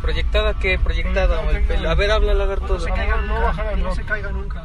¿Proyectada qué? ¿Proyectada? Proyectada, el pelo? A ver, habla lagarto. No se caiga no no se caiga nunca.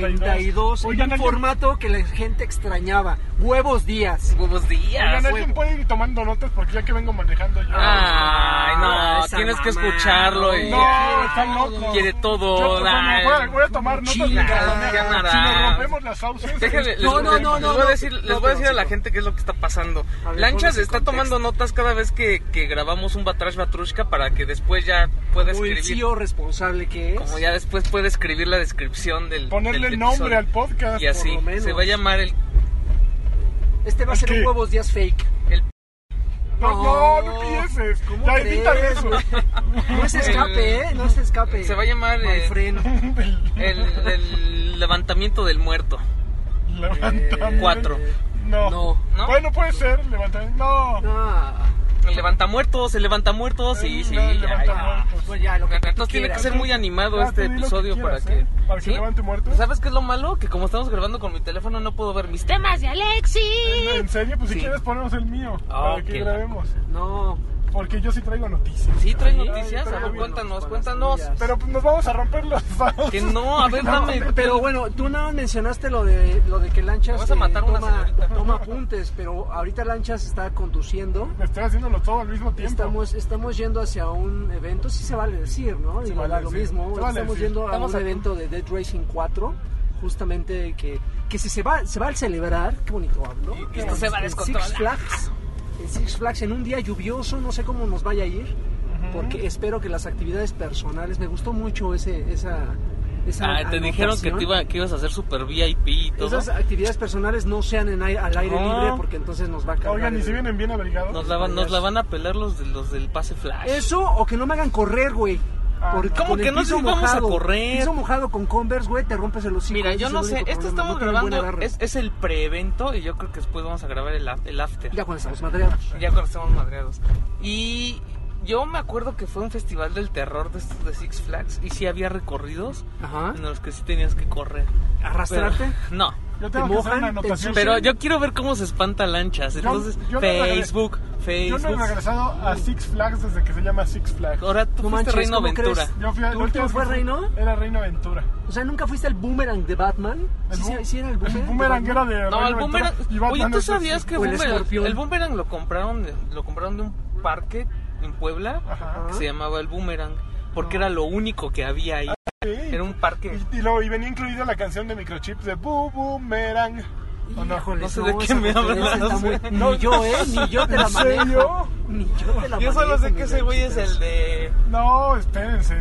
92. 92. Oigan, un formato que la gente extrañaba. Huevos días. Buenos días. Oigan, ¿alguien puede ir tomando notas? Porque ya que vengo manejando yo. Ay, no, Ah, tienes que mamá. escucharlo y No, están locos. quiere todo. Yo, pues, ay. voy, a, voy a tomar notas Chinga, mientras manejo. ya nada. Si nos rompemos las sauces. Déjenle, les, No, no, les- no, les no, voy a no. decir, les No, voy a decir a la gente qué es lo que está pasando. A ver, Lanchas está contexto. tomando notas cada vez que, que grabamos un Batrash Batrushka para que después ya pueda el escribir. CEO responsable que es. Como ya después puede escribir la descripción del. Ponerle del nombre episodio. al podcast. Y así, por lo menos. se va a llamar el. Este va a ser ¿Qué? un huevos días fake. el No, no, no empieces. ¿Cómo Ya evita crees, eso. No se escape, ¿eh? No se escape. se va a llamar eh, el, el levantamiento del muerto. Levantamiento. Cuatro. No. No. ¿No? Bueno, puede ser. Levantamiento. No. No. El levantamuertos, el levantamuertos, sí, Eh, sí. el ya, ya. levantamuertos. Pues ya, lo que tú Entonces tiene que quieras. ser muy animado Ah, este tú di lo que episodio quieras, para que. ¿eh? Para que ¿Sí? levante muertos. ¿Sabes qué es lo malo? Que como estamos grabando con mi teléfono no puedo ver mis temas de Alexis. ¿En serio? Pues Sí. si quieres ponemos el mío. Ah, para que ok. grabemos. No. Porque yo sí traigo noticias. Sí, traes Sí, noticias. A ver, cuéntanos, cuéntanos. Pero pues nos vamos a romper los vasos. Que no, a ver, dame. Pero bueno, tú nada más mencionaste lo de lo de que Lanchas vas a matar una toma, señorita. toma apuntes, pero ahorita Lanchas está conduciendo. Estoy haciéndolo todo al mismo tiempo. Estamos, estamos yendo hacia un evento, sí se vale decir, ¿no? Se Digo, vale lo decir, mismo. se vale estamos decir. yendo a Estamos un evento de Dead Racing 4, justamente que, que si se va, se va a celebrar, qué bonito hablo. Y esto se va a en descontrolar. Six Flags, Six Flags, en un día lluvioso, no sé cómo nos vaya a ir, porque espero que las actividades personales, me gustó mucho ese, esa, esa Ah, te dijeron que, te iba, que ibas a hacer super VIP y todo. Esas actividades personales no sean en ai- al aire No. libre porque entonces nos va a cargar. Oigan, ¿y si vienen bien abrigados? Nos la, van, nos la van a pelar los, de, los del pase flash. Eso o que no me hagan correr, güey. Porque ¿Cómo que no si vamos a mojado, correr? Piso mojado con Converse, güey, te rompes el hocico. Mira, yo no sé, esto estamos no grabando, es, es el pre-evento y yo creo que después vamos a grabar el, el after. Ya cuando estamos madreados. Ya cuando estamos madreados. Y yo me acuerdo que fue un festival del terror de, de Six Flags y sí había recorridos Ajá. en los que sí tenías que correr. ¿Arrastrarte? Pero- no. Yo ¿Te tengo que hacer mojan? una ¿Te anotación. ensucian? Pero yo quiero ver cómo se espanta lanchas. Entonces, yo no regre- Facebook, Yo no he Facebook. regresado a Six Flags desde que se llama Six Flags. Ahora tú No fuiste manches, Reino ¿cómo Aventura. Yo fui a, ¿Tu la última último fue Reino? Era Reino Aventura. O sea, ¿nunca fuiste el boomerang de Batman? El, ¿Sí, sí, sí era el el boomerang? boomerang de era de No, Reino el Aventura boomerang. Batman Oye, ¿tú sabías que el boomerang- el boomerang lo compraron, lo compraron de un parque en Puebla Ajá. que se llamaba el boomerang? Porque era lo único que había ahí. Sí. Era un parque. Y, y luego y venía incluida la canción de Microchips de Bu Boomerang. ¿O no? Híjole, No sé de qué me hablas, muy- güey. Ni yo, ¿eh? Ni yo te la ¿En serio? manejo. Ni yo te la Yo solo manejo, sé que ese güey es el de. No, espérense.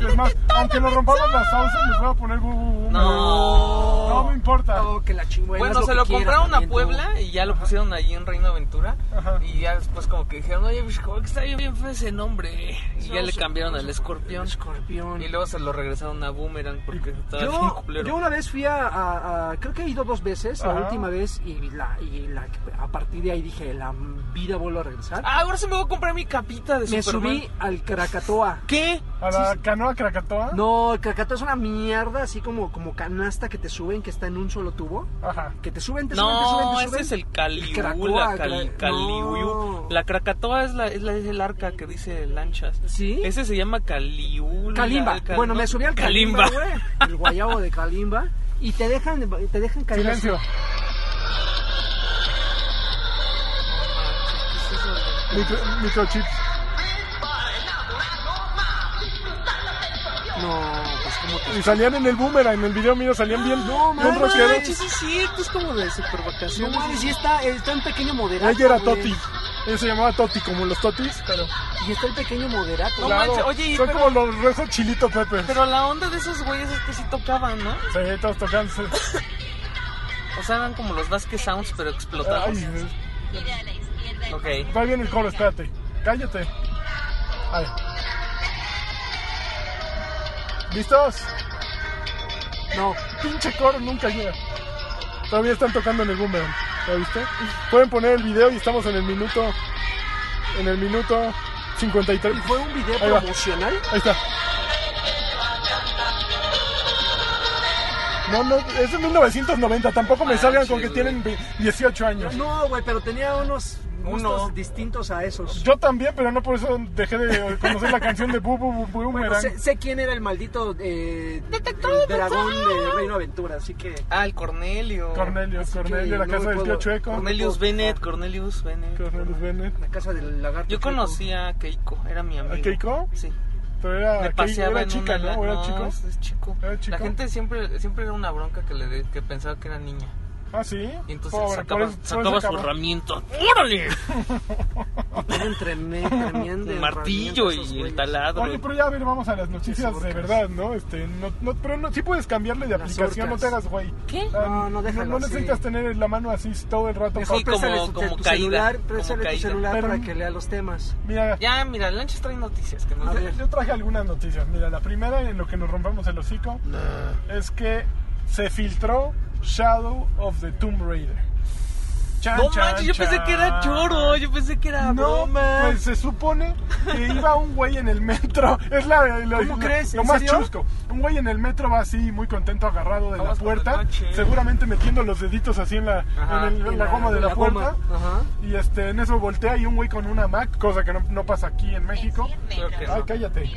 Es más, aunque nos rompamos las sauces, les voy a poner Bu Bu Boomerang. No. No me importa. No, que la chingüena. Bueno, se lo compraron a tú. Puebla y ya lo pusieron ahí en Reino Aventura. Ajá. Y ya después, como que dijeron, oye, pues, como que está bien, bien feo ese nombre. Y ya No, le cambiaron al escorpión. Escorpión. Y luego se lo regresaron a Boomerang porque estaba bien Yo, culero. yo una vez fui a, a- a- creo que he ido dos veces. Última vez y la, y la a partir de ahí dije, la vida vuelvo a regresar. Ah, ahora sí me voy a comprar mi capita de Me Superman. subí al Krakatoa. ¿Qué? A la canoa Krakatoa. No, el Krakatoa es una mierda, así como, como canasta que te suben, que está en un solo tubo. Ajá. Que te suben, te suben, te suben, No, te ese es el Caliú, la Cali, no. La Krakatoa es, la, es, la, es el arca que dice lanchas. ¿Sí? Ese se llama Caliú. Kalimba. el Cal- Bueno, no, me subí al Kalimba, güey. El guayabo de Kalimba. Y te dejan, te dejan caer. Silencio. Micro, microchips. No, pues como te... Y salían en el boomerang, en el video mío salían bien, No, mames. rockeros. manches, sí es cierto, es como de super No vacaciones. mames, y está, está en pequeño moderado. Ella era güey. Toti. Ese se llamaba Toti, como los Totis, pero Y está el pequeño moderato. No claro, manches, oye, son pero- como los rezos chilito Pepe. Pero la onda de esos güeyes es que sí tocaban, ¿no? Sí, todos tocando. O sea, eran como los Vasquez Sounds, pero explotados. Ay, Gira a la izquierda. y Ok. va bien el coro, espérate. Cállate. Ay. ¿Listos? No, Pinche coro nunca llega. Todavía están tocando en el boomerang. ¿Lo viste? Pueden poner el video y estamos en el minuto. En el minuto 53. ¿y fue un video Ahí va. promocional? Ahí está. No, no, es de 1990. Tampoco me Ah, salgan con que güey. tienen ve- 18 años. No, güey, pero tenía unos gustos Uno. distintos a esos. Yo también, pero no por eso dejé de conocer la canción de Boo Boo Boo Bueno, Boomerang. sé, sé quién era el maldito eh, Detector el de dragón de Reino Aventura, así que Ah, el Cornelio. Cornelio, Así Cornelio, la no casa del tío Chueco. Cornelius Bennett. Cornelius Bennett. Cornelius Bennett. la casa del lagarto. Yo conocí a Keiko, era mi amigo. ¿A Keiko? Sí. Pero era, Me paseaba era en chica, una... ¿no? ¿O era no, chico? es- es chico. ¿Era chico? La gente siempre siempre era una bronca que le de- que pensaba que era niña. Ah, sí. Y entonces Pobre, sacaba, por eso- por sacaba su herramienta. ¡Órale! Treme- tremendo Un martillo y el taladro. Oye, pero ya a ver, vamos a las noticias de verdad, ¿no? Este, no, no pero no, sí puedes cambiarle de Las aplicación, no te hagas güey. ¿Qué? Ah, No, no, déjalo No así. necesitas tener la mano así todo el rato. Mejor Sí, como- su- como tu caída, celular, como préstale tu caída. celular Pero- para que lea los temas. Mira, Ya, mira, Lanchas trae noticias que nos A yo, ver. yo traje algunas noticias. Mira, la primera en lo que nos rompemos el hocico es que se filtró Shadow of the Tomb Raider. Chan, No chan, manches, yo pensé que era chan. choro, yo pensé que era No, broma. pues se supone que iba un güey en el metro. Es la, la- ¿Cómo la- crees? Lo ¿En más serio? chusco. Un güey en el metro va así, muy contento, agarrado de la Vamos por la puerta. Seguramente metiendo los deditos así en la, Ajá. en el- en la goma de la, puerta. Ajá. Y este, en eso voltea y un güey con una Mac, cosa que no, no pasa aquí en México. Que Ay, no. cállate.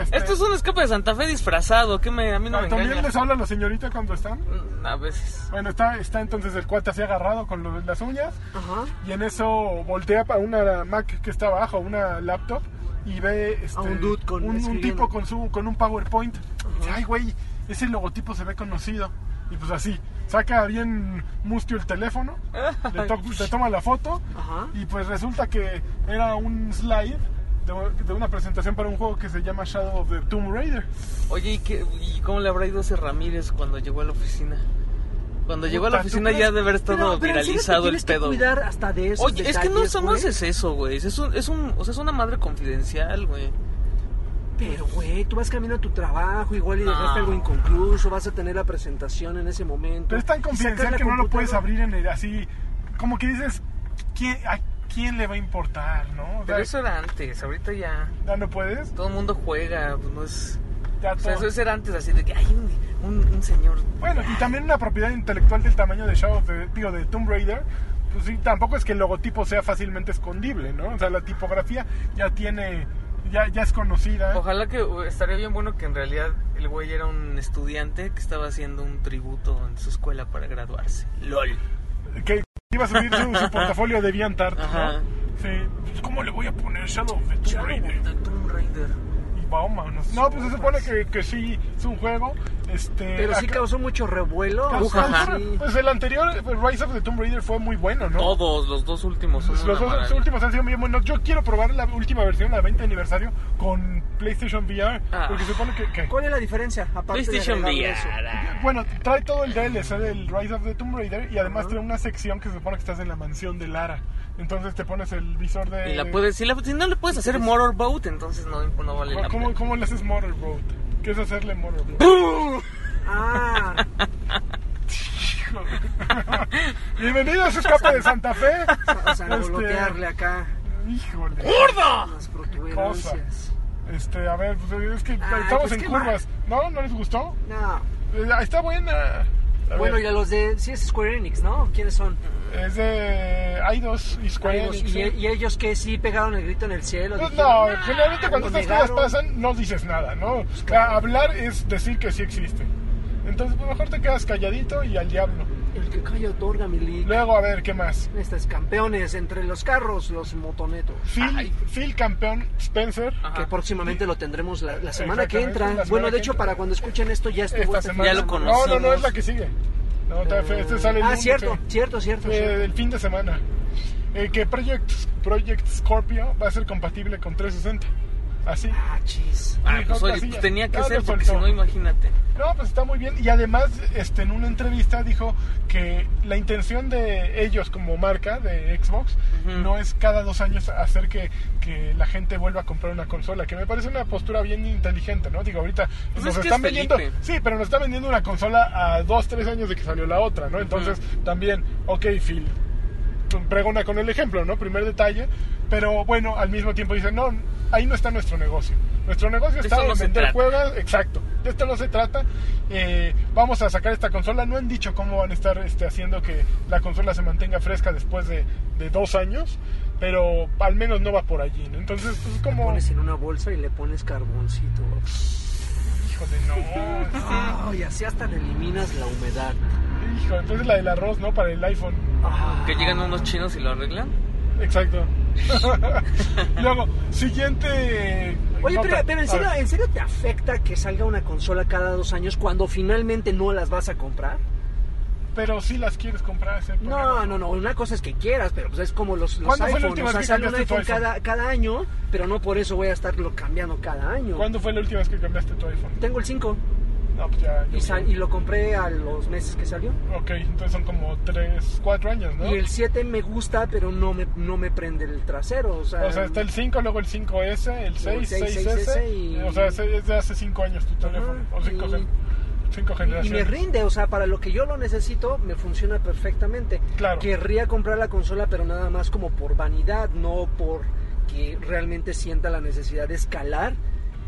Este, Esto es un escape de Santa Fe disfrazado, que me, a mí no me ¿También engaña. les habla la señorita cuando están? Mm, A veces. Bueno, está, está entonces el cuate así agarrado con lo- las uñas. Ajá. Y en eso voltea para una Mac que está abajo, una laptop, y ve este, A un dude con- un, un tipo con su con un PowerPoint. Dice, Ay, güey, ese logotipo se ve conocido. Y pues así, saca bien mustio el teléfono, le, to- le toma la foto, Ajá. y pues resulta que era un slide de, una presentación para un juego que se llama Shadow of the Tomb Raider. Oye, ¿y, qué, ¿y cómo le habrá ido ese Ramírez cuando llegó a la oficina? Cuando llegó a la Puta, ¿tú oficina ya de haber estado Pero- pero viralizado el tienes que pedo. cuidar hasta de esos Oye, es que no detalles, somos güey. es eso, güey. Es un, es un, o sea, es una madre confidencial, güey. Pero, güey, tú vas camino a tu trabajo, igual y No. dejaste algo inconcluso, vas a tener la presentación en ese momento. Pero es tan confidencial que no lo puedes abrir en el, así, como que dices, ¿quién, ¿a quién le va a importar, no? O sea, Pero eso era antes, ahorita ya ya no puedes. todo el mundo juega, pues no es... O sea, eso era antes así de que hay un, un, un señor... Bueno, y también una propiedad intelectual del tamaño de Shadow of the, digo, de Tomb Raider, pues sí, tampoco es que el logotipo sea fácilmente escondible, ¿no? O sea, la tipografía ya tiene, ya, ya es conocida. Ojalá que estaría bien bueno que en realidad el güey era un estudiante que estaba haciendo un tributo en su escuela para graduarse. LOL. Que iba a subir su, su portafolio de. Sí. Pues, ¿Cómo le voy a poner Shadow of the Tomb Raider? de Tomb Raider. Y vámonos. No, pues se supone que, que sí es un juego. Este, Pero sí acá- causó mucho revuelo. Pues, Ajá. sí. Pues el anterior, pues, Rise of the Tomb Raider, fue muy bueno, ¿no? Todos, los dos últimos son Los una dos maravilla. últimos han sido bien buenos. Yo quiero probar la última versión, la 20 aniversario, con PlayStation VR. Ah. Porque se supone que, que- ¿Cuál es la diferencia? Aparte PlayStation de agregarle eso? VR. Bueno, trae todo el DLC del Rise of the Tomb Raider y además tiene una sección que se supone que estás en la mansión de Lara. Entonces te pones el visor de... Y la puedes, si, la- si no le puedes hacer motorboat, entonces no, no vale la ¿Cómo, pena. ¿Cómo le haces Motorboat? ¿Qué es hacerle Motorboat? Ah, Bienvenido a escape de Santa Fe. o sea, Este, voltearle acá Híjole. las protuberancias. Este, a ver, pues, es que Ah, estamos pues, en curvas. ¿No? ¿No les gustó? No. Eh, Está buena. A Bueno, ver, y a los de... Sí es Square Enix, ¿no? ¿Quiénes son? Es de Eidos y Square Enix. y, sí. y ellos que sí pegaron el grito en el cielo. Pues dijeron, no, "Ah", generalmente cuando estas cosas pasan no dices nada, ¿no? Pues claro. Hablar es decir que sí existe. Entonces, pues mejor te quedas calladito y al diablo. El que calla otorga mi league. Luego, a ver, ¿qué más? Estos campeones entre los carros, los motonetos. Phil, Ay. Phil campeón Spencer. Ajá. Que próximamente lo tendremos la, la semana que entra. semana Bueno, de hecho, entra. para cuando escuchen esto ya estuvo Esta este semana. Ya lo de No, conocimos. no, no, es la que sigue. No, te- este sale el Ah, lunes, cierto, sí. cierto, cierto, Eh, cierto. el fin de semana. eh, que Project, Project Scorpio va a ser compatible con 360. Así. Ah, chis. Ah, pues oye, pues tenía que ser porque si no, imagínate. No, pues está muy bien. Y además, este, en una entrevista dijo que la intención de ellos como marca de Xbox no es cada dos años hacer que, que la gente vuelva a comprar una consola, que me parece una postura bien inteligente, ¿no? Digo, ahorita Pues nos es que están es vendiendo, Felipe. sí, pero nos están vendiendo una consola a dos, tres años de que salió la otra, ¿no? Entonces, también, ok, Phil, pregona con el ejemplo, ¿no? Primer detalle, pero bueno, al mismo tiempo dice, no, ahí no está nuestro negocio. Nuestro negocio está en vender juegos, exacto. De esto no se trata. Eh, vamos a sacar esta consola. No han dicho cómo van a estar este, haciendo que la consola se mantenga fresca después de, de dos años, pero al menos no va por allí, ¿no? Entonces, pues Lo como... pones en una bolsa y le pones carboncito. Híjole, no. Oh, y así hasta le eliminas la humedad. Hijo, entonces la del arroz, ¿no? Para el iPhone. Ah, Que llegan unos chinos y lo arreglan. Exacto. Luego, siguiente. Oye, nota. pero, pero en, serio. ¿en serio te afecta que salga una consola cada dos años cuando finalmente no las vas a comprar? Pero si las quieres comprar. ese No, no, no. Una cosa es que quieras, pero pues es como los, los ¿Cuándo fue la iPhones. O sea, sale un iPhone cada, cada año, pero no por eso voy a estarlo cambiando cada año. ¿Cuándo fue la última vez que cambiaste tu iPhone? Tengo el 5 No, pues ya. y, sal- y lo compré a los meses que salió. Ok, entonces son como 3, 4 años, ¿no? Y el 7 me gusta, pero no me, no me prende el trasero. O sea, O sea, está el 5, luego el 5S, el 6, 6, 6S. 6S y- O sea, es de hace 5 años tu teléfono. O 5 y- y me generaciones. rinde, o sea, para lo que yo lo necesito, me funciona perfectamente. Claro. Querría comprar la consola, pero nada más como por vanidad, no por que realmente sienta la necesidad de escalar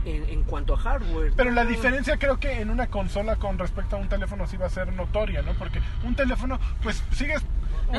en, en cuanto a hardware. Pero la diferencia creo que en una consola con respecto a un teléfono sí va a ser notoria, ¿no? Porque un teléfono, pues sigues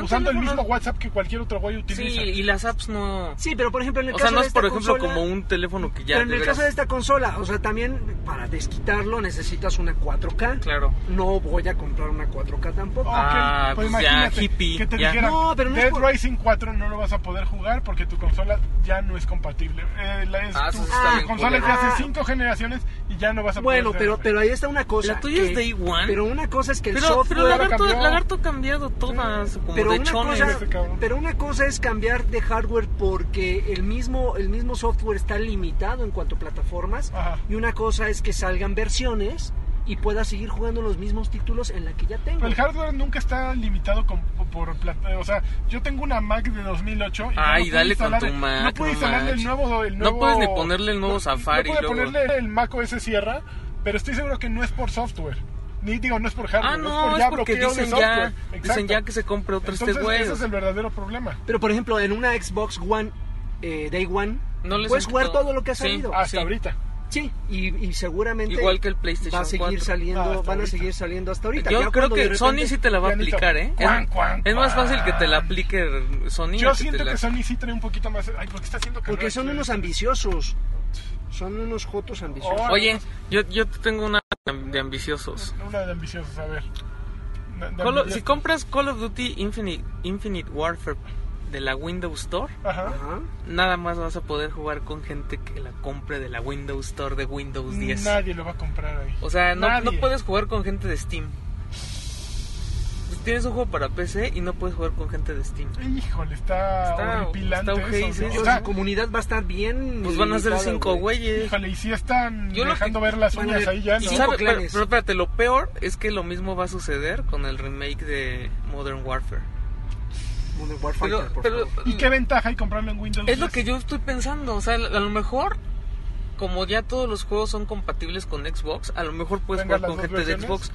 usando el mismo WhatsApp que cualquier otro güey Sí, utiliza. y las apps no... Sí, pero por ejemplo en el O caso sea, no de es esta por ejemplo consola- como un teléfono que ya pero en el veras- caso de esta consola, o sea, también para desquitarlo necesitas una 4K. Claro. No voy a comprar una 4K tampoco. Ok, Ah, pues ya, hippie, que te ya. dijeran, No, pero no es Dead por- Rising 4 no lo vas a poder jugar porque tu consola ya no es compatible. Eh, la- es Ah, tu, eso sí está tu bien consola es de culero. hace Ah. 5 generaciones y ya no vas a Bueno, poder pero, hacer- pero ahí está una cosa. ¿La tuya es Day One? Pero una cosa es que el Pero, software. pero Lagarto, cambió. Lagarto ha cambiado todas, como pero de una, chones. cosa, cabrón. pero una cosa es cambiar de hardware porque el mismo, el mismo software está limitado en cuanto a plataformas Ajá. y una cosa es que salgan versiones y pueda seguir jugando los mismos títulos en la que ya tengo. Pero el hardware nunca está limitado con- por plata. O sea, yo tengo una Mac de 2008. Y Ay, no dale con tu Mac, No instalarle el nuevo, el No nuevo. puedes ni ponerle el nuevo no- Safari No puedo luego. ponerle el Mac OS Sierra, pero estoy seguro que no es por software. Ni digo, no es por hardware. Ah, es no, por es ya porque bloqueo de dicen ya, dicen ya que se compre otro este Entonces, güey. ese es el verdadero problema. Pero por ejemplo, en una Xbox One eh, Day One, No les puedes jugar todo lo que ha Sí. salido. Hasta Sí. ahorita. Sí, y, y seguramente Igual que el PlayStation va a seguir 4. saliendo, Ah, van a seguir saliendo hasta ahorita. Yo Ya creo que Sony sí te la va a ya aplicar, ¿eh? cuan, Es- es más fácil que te la aplique Sony. Yo que siento la- que Sony sí trae un poquito más. Ay, porque está haciendo Porque son aquí. unos ambiciosos. Son unos jotos ambiciosos. Oh, Oye, yo, yo te tengo una de ambiciosos. Una de ambiciosos, a ver. De- de Call of- ambiciosos. si compras Call of Duty Infinite, Infinite Warfare de la Windows Store, Ajá. Ajá. nada más vas a poder jugar con gente que la compre de la Windows Store de Windows 10. Nadie lo va a comprar ahí. O sea, no puedes jugar con gente de Steam. Pues tienes un juego para PC y no puedes jugar con gente de Steam. Híjole, está, Está- horripilante está O sea, su comunidad va a estar bien. Pues van a ser cinco güey. güeyes. híjole, y si están Yo lo dejando que- ver las uñas ahí ya, ¿no? cinco ¿Sabe? Pero, pero espérate, lo peor es que lo mismo va a suceder con el remake de Modern Warfare. Modern Warfare, Pero, por pero favor. ¿Y qué ventaja hay comprarlo en Windows? es lo 10? que yo estoy pensando. O sea, a lo mejor, como ya todos los juegos son compatibles con Xbox, a lo mejor puedes Venga, jugar con gente de. Xbox.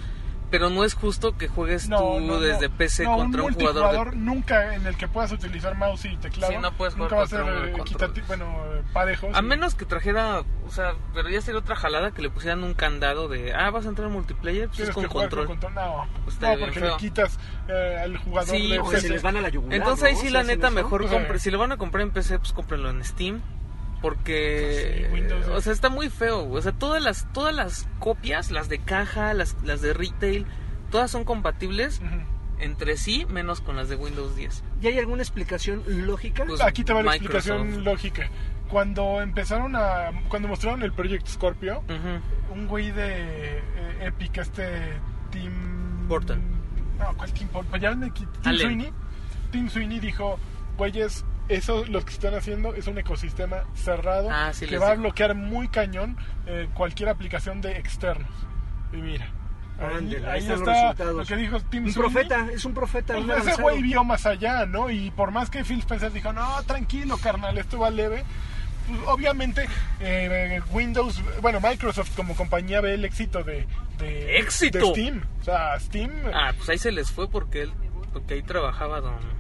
Pero no es justo que juegues tú desde PC No, contra un, jugador multijugador de... nunca en el que puedas utilizar mouse y teclado. Sí, no puedes nunca jugar va a ser un eh, control. equitati- bueno, eh, parejo. A menos que trajera, o sea, pero ya sería otra jalada que le pusieran un candado de, ah, vas a entrar en multiplayer, pues es con control. con control. No, Pues no porque feo. le quitas eh, al jugador Sí, de O pues se les van a la yugular. Entonces ahí ¿no? sí Si la neta mejor compre, si lo van a comprar en PC, pues cómprenlo en Steam. Porque, Pues sí, Windows, o sea, está muy feo. güey. O sea, todas las, todas las copias, las de caja, las, las de retail, todas son compatibles entre sí, menos con las de Windows 10. ¿Y hay alguna explicación lógica? Pues, Aquí te va la Microsoft. explicación lógica. Cuando empezaron a. Cuando mostraron el Project Scorpio, un güey de eh, Epic, este Tim. Burton. No, ¿cuál Tim Burton? Ya ven que Tim Allen. Sweeney. Tim Sweeney dijo: güeyes, eso lo que están haciendo es un ecosistema cerrado Ah, sí que va a bloquear muy cañón eh, cualquier aplicación de externos. Y mira, ahí, ahí ahí están los está resultados. lo que dijo Tim Un Sweeney. profeta, es un profeta. Pues ese güey vio más allá, ¿no? Y por más que Phil Spencer dijo, no, tranquilo, carnal, esto va leve. pues, obviamente, eh, Windows, bueno, Microsoft como compañía ve el éxito de, de, ¡Éxito! de Steam. O sea, Steam, Ah, pues ahí se les fue porque él, porque ahí trabajaba don.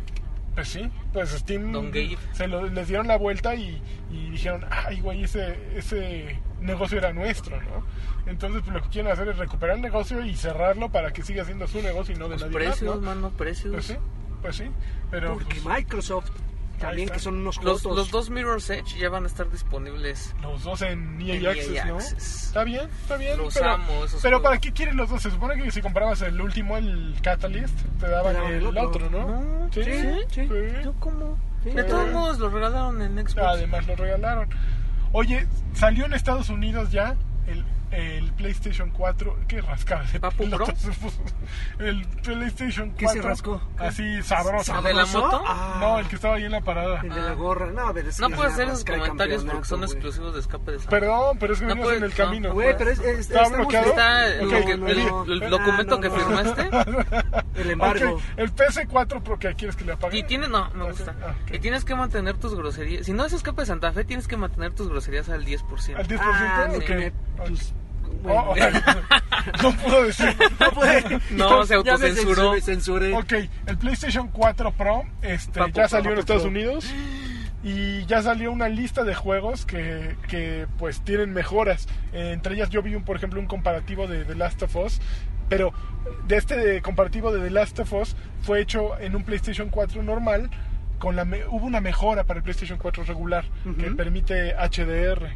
Pues sí, pues Steam Don Gabe. se lo- les dieron la vuelta y, y dijeron, ay, güey, ese, ese negocio era nuestro, ¿no? Entonces, pues lo que quieren hacer es recuperar el negocio y cerrarlo para que siga siendo su negocio y no de Los nadie precios, más, ¿no? mano, precios. Pues sí, pues sí, pero Porque pues, Microsoft también que son unos Los, jotos. los dos Mirror's Edge ya van a estar disponibles. los dos en EA, En EA Access, ¿no? Access. Está bien, está bien. Los pero, amo, esos pero juegos. ¿para qué quieren los dos? Se supone que si comprabas el último, el Catalyst, te daban el, el otro. otro, ¿no? No, ¿Sí? sí, sí. ¿Yo cómo? Sí, de sí. todos modos, lo regalaron en Xbox. Además lo regalaron. Oye, salió en Estados Unidos ya el, el PlayStation 4. Qué rascada ese ¿Papu Pro? El PlayStation 4. ¿Qué se rascó? Así sabroso. ¿De la moto? Ah. No, el que estaba ahí en la parada. El de la gorra. No, pero es No que puedes es hacer esos comentarios porque son güey. exclusivos de escape de San Perdón, pero es que No venimos en el no. camino. Güey, pero es, es- ¿Está bloqueado? Está el, Ok, el- el- Ah, documento no, que no. firmaste. El embargo. Ok, el PS4 Pro que quieres que le apague. Y tienes, no, me gusta. Ah, ok. Y tienes que mantener tus groserías. Si no es escape de Santa Fe, tienes que mantener tus groserías al 10%. Al 10%. Ah, pues, bueno. Oh, no puedo decir. No puede. No, se me autocensuró. censuré, censuré. Ok, el PlayStation 4 Pro este, Papu ya salió en Estados Pro. Unidos y ya salió una lista de juegos que, que, pues tienen mejoras. Eh, entre ellas yo vi, un, por ejemplo, un comparativo de The Last of Us, pero de este comparativo de The Last of Us fue hecho en un PlayStation 4 normal. Con la me- hubo una mejora para el PlayStation 4 regular que permite HDR.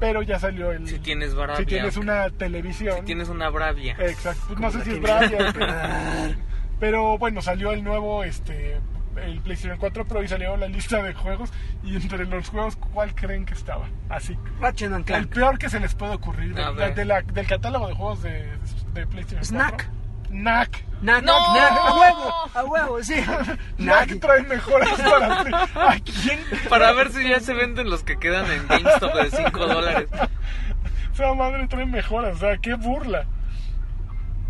Pero ya salió el... Si tienes Bravia. si tienes una televisión. Si tienes una Bravia. Exacto. Pues no sé si es Bravia. pero- pero bueno, salió el nuevo, este, el PlayStation 4 Pro y salió la lista de juegos. Y entre los juegos, ¿cuál creen que estaba? Así. Ratchet and El Clank. peor que se les puede ocurrir A de- de la- del catálogo de juegos de, de PlayStation Snack. 4. Knack. Knack, ¡No! a huevo, a huevo, sí. Knack trae mejoras para ¿A quién? Para ver si ya se venden los que quedan en GameStop de 5 dólares. Esa madre trae mejoras. O sea, qué burla.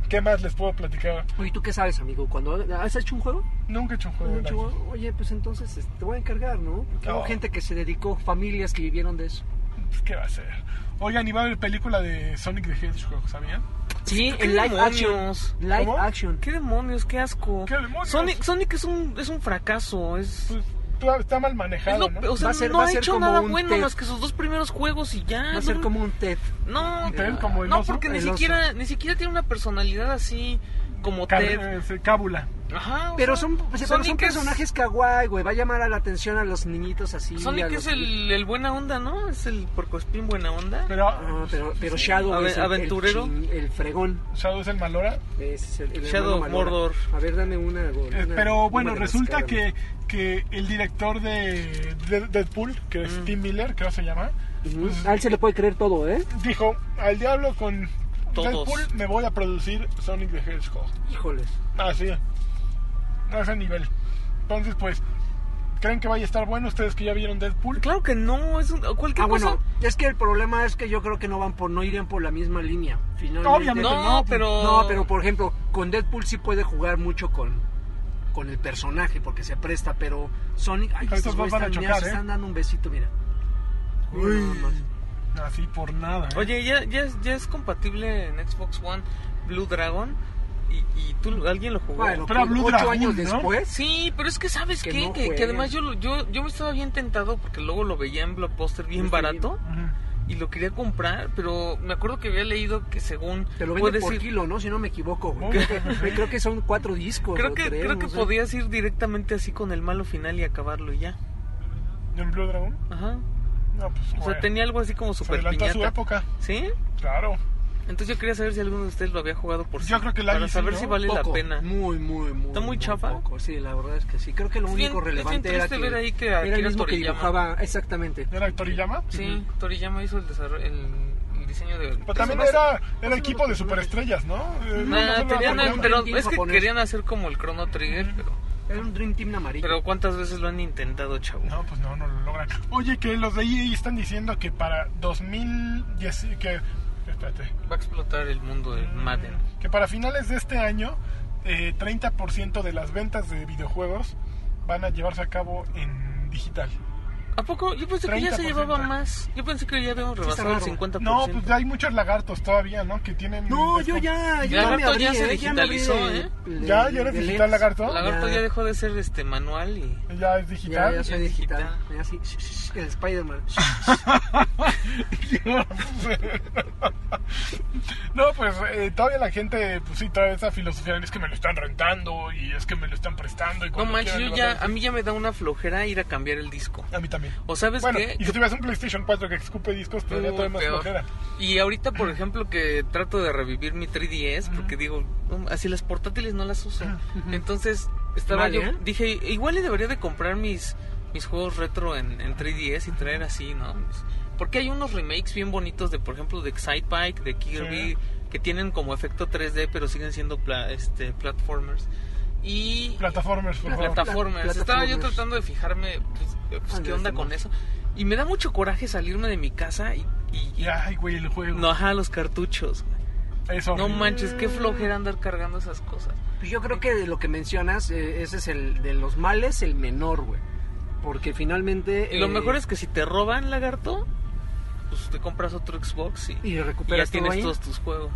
¿Qué más les puedo platicar? Oye, ¿tú qué sabes, amigo? ¿Cuando has hecho un juego? Nunca he hecho un juego. Oye, pues entonces este, te voy a encargar, ¿no? Porque hubo gente que se dedicó, familias que vivieron de eso. Pues, ¿Qué va a ser? Oigan, iba a haber película de Sonic the Hedgehog, ¿sabían? Sí, ¿Qué en live action. Live ¿Cómo? action. ¿Qué demonios? ¿Qué asco? ¿Qué demonios? Sonic, Sonic es un, es un fracaso. Es, Pues está mal es manejado, lo- ¿no? o sea, Va a ser- no va a ha ser hecho como nada bueno TED. más que sus dos primeros juegos y ya. Va a ser como un TED. No, Un TED como el no oso. porque ni oso. siquiera, ni siquiera tiene una personalidad así como Car- Ted. eh, cábula. Ajá, Pero sea, son, pero son es- personajes kawaii, güey. Va a llamar a la atención a los niñitos así. Sonic los es el, el buena onda, ¿no? Es el porcospín buena onda. Pero Ah, pero, pero Shadow es el, aventurero. el, fregón. Shadow es el malora. Es el, el Shadow Malora. Mordor. A ver, dame una. Eh, una- pero una bueno, resulta que, que el director de, de Deadpool, que es Mm. Tim Miller, creo se llama, pues, A él se le puede creer todo, ¿eh? dijo, al diablo con Todos. Deadpool me voy a producir Sonic the Hedgehog. Híjoles. Así. A ese nivel. Entonces, pues, ¿creen que vaya a estar bueno ustedes que ya vieron Deadpool? Claro que no, es un- cualquier Ah, bueno, cosa. es que el problema es que yo creo que no van por, no irían por la misma línea. Finalmente. Obviamente No, no, pero... No, pero por ejemplo, con Deadpool sí puede jugar mucho con, con el personaje porque se presta, pero Sonic, ay, Estos estos van a están, mira, chocar, se ¿eh? están dando un besito, mira. Uy. Más. Así por nada. ¿eh? Oye, ya, ya, es- ya es compatible en Xbox One Blue Dragon y, y tú, alguien lo jugó. Bueno, Pero Blue ocho Dragon, años ¿no? después. Sí, pero es que sabes Que qué? no que, además yo, lo- yo, yo me estaba bien tentado porque luego lo veía en Blockbuster bien barato y lo quería comprar, pero me acuerdo que había leído que según Te lo venden por ir- kilo, ¿no? Si no me equivoco. güey. ¿Cómo? Creo, que son cuatro discos. creo que tres, creo que no sé. podías ir directamente así con el malo final y acabarlo y ya. ¿En Blue Dragon? Ajá. No, pues, O sea, bueno, tenía algo así como super adelantó a su piñata. época. ¿Sí? Claro. Entonces yo quería saber si alguno de ustedes lo había jugado por Yo sí, creo que la para saber ¿no? si vale la Poco, pena. Muy, muy, muy. ¿Está muy chafa? poco. Sí, la verdad es que sí. Creo que lo único relevante era que, ver ahí que era el mismo que dibujaba. Exactamente. ¿Era Toriyama? Sí, Toriyama hizo el desarrollo, el, el diseño de. Pero también Pues, era, era equipo de superestrellas, ¿no? Eh, Nah, no tenían pero es que japonés. querían hacer como el Chrono Trigger, pero Era un Dream Team amarillo. Pero ¿cuántas veces lo han intentado, chavo? No, pues no, no lo logran. Oye, que los de EA están diciendo que para 2010, que, espérate, Va a explotar el mundo de Madden. que para finales de este año, eh, 30% de las ventas de videojuegos van a llevarse a cabo en digital. ¿A poco? Yo pensé que ya se 30%. llevaba más. Yo pensé que ya habíamos rebasado el raro. 50%. No, pues hay muchos lagartos todavía, ¿no? Que tienen... No, yo ya, yo Ya, ya me Lagarto abrí, ya se ¿eh? Ya me abrí digitalizó, de- ¿eh? ¿Ya? ¿Ya eres digital, lagarto? Lagarto Ya. ya dejó de ser este manual y... Ya es digital. ya soy Ya digital. digital. Ya sí, el Spider-Man. no, pues eh, todavía la gente, pues sí, trae esa filosofía es que me lo están rentando y es que me lo están prestando. Y No manches, yo ya, a mí ya me da una flojera ir a cambiar el disco. A mí también. O sabes bueno, qué? y si tuvieras un PlayStation 4 que escupe discos, Uh, todavía más peor. flojera. Y ahorita, por ejemplo, que trato de revivir mi 3DS, porque digo, "No, así las portátiles no las uso. Entonces, estaba Mal, yo, ¿eh? dije, igual y debería de comprar mis, mis juegos retro en, en 3DS y traer así, ¿no? Porque hay unos remakes bien bonitos de, por ejemplo, de Excitebike, de Kirby, Sí. que tienen como efecto 3D, pero siguen siendo pla- este, platformers. Y Plataformers, por favor. plataformas. Pla- Estaba yo tratando de fijarme, pues, pues, Ande, qué onda con eso. Y me da mucho coraje salirme de mi casa y... y- ay, güey, el juego. no, ajá, los cartuchos. Eso. No manches, qué flojera andar cargando esas cosas. Pues yo creo que de lo que mencionas, eh, ese es el de los males el menor, güey. Porque finalmente... Y lo eh, mejor es que si te roban, lagarto, pues te compras otro Xbox y, Y y ya recuperas todo tienes ahí. todos tus juegos.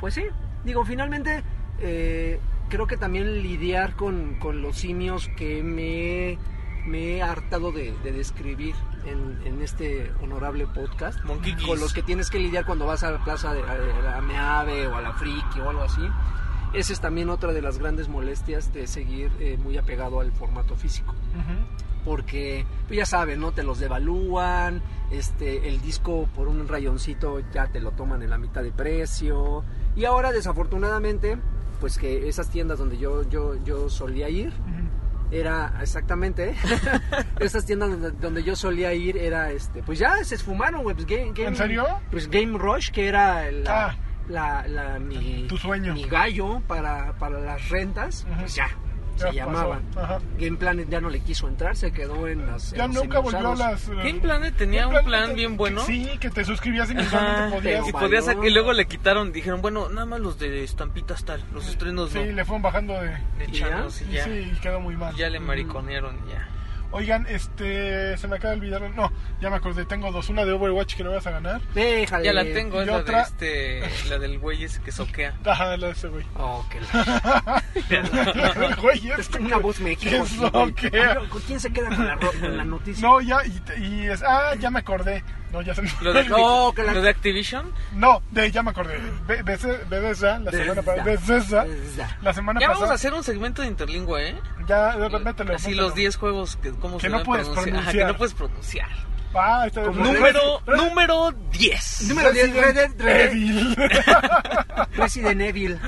Pues sí, digo, finalmente eh, creo que también lidiar con, con los simios que me, me he hartado de, de describir en, en este honorable podcast, Monkey con los que tienes que lidiar cuando vas a la plaza de a la Meave o a la Friki o algo así. Esa es también otra de las grandes molestias de seguir eh, muy apegado al formato físico Ujú. porque pues ya saben, ¿no? Te los devalúan, este, el disco por un rayoncito ya te lo toman en la mitad de precio. Y ahora desafortunadamente, pues que esas tiendas donde yo, yo, yo solía ir, era exactamente, esas tiendas donde, donde yo solía ir era, este, pues ya se esfumaron, güey. Pues, Game, Game- ¿En serio? Pues Game Rush, que era la, Ah. la, la- mi, Tu sueño. mi gallo para, para las rentas, pues ya, Ya se llamaban. pasó. Ajá. Game Planet ya no le quiso entrar, se quedó en las. Ya en nunca volvió a las... eh, Game Planet tenía Game un Planet plan bien que- bueno. Sí, que te suscribías y Ajá, podías... y, podías luego le quitaron, dijeron, bueno, nada más los de estampitas tal, los estrenos no. Sí, le fueron bajando de... De ¿Y ya? ya, Sí, quedó muy mal. ya le mariconearon ya. Oigan, este... Se me acaba de olvidar... No, ya me acordé. Tengo dos. Una de Overwatch que no vas a ganar. Déjale. Ya la tengo, y es la otra- de este, la del güey ese que soquea. Ajá, la de ese güey. Oh, que la- Güey, Es este como una voz mexicana. soquea. ¿Quién se queda con la, con la noticia? No, ya, y, y es, ah, ya me acordé. No, ya se me Lo de, No, que la- lo de Activision. No, de, ya me acordé. Be- Bethesda, la semana pasada. Bethesda, la semana Ya vamos a hacer un segmento de interlingua, ¿eh? Ya, mételo, Así mételo. los 10 juegos que, ¿cómo Que se no puedes pronunciar? Ajá, que pronunciar. no puedes pronunciar. Ah, está Como Número, Res- número 10. Número 10, Red Dead Red Dead Evil. Resident Evil.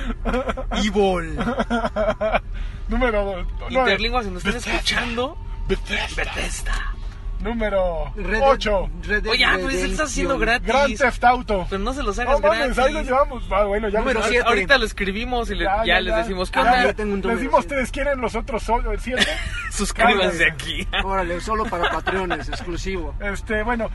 Evil. Número Interlingua, si nos están escuchando, Bethesda. Bethesda. Número Red Dead- 8. Red Oye, ah, pues él está haciendo gratis. Grand Theft Auto. Pero no se los No hagas mames, gratis. ahí lo llevamos. Ah, bueno, ya Número les- siete. Ahorita lo escribimos y le- Ya, ya, ya, les decimos que Ah, onda? ya tengo un Les dimos tres, ¿quieren los otros so- siete? Suscríbanse Cállate. aquí. Órale, solo para patrones, exclusivo. Este, bueno,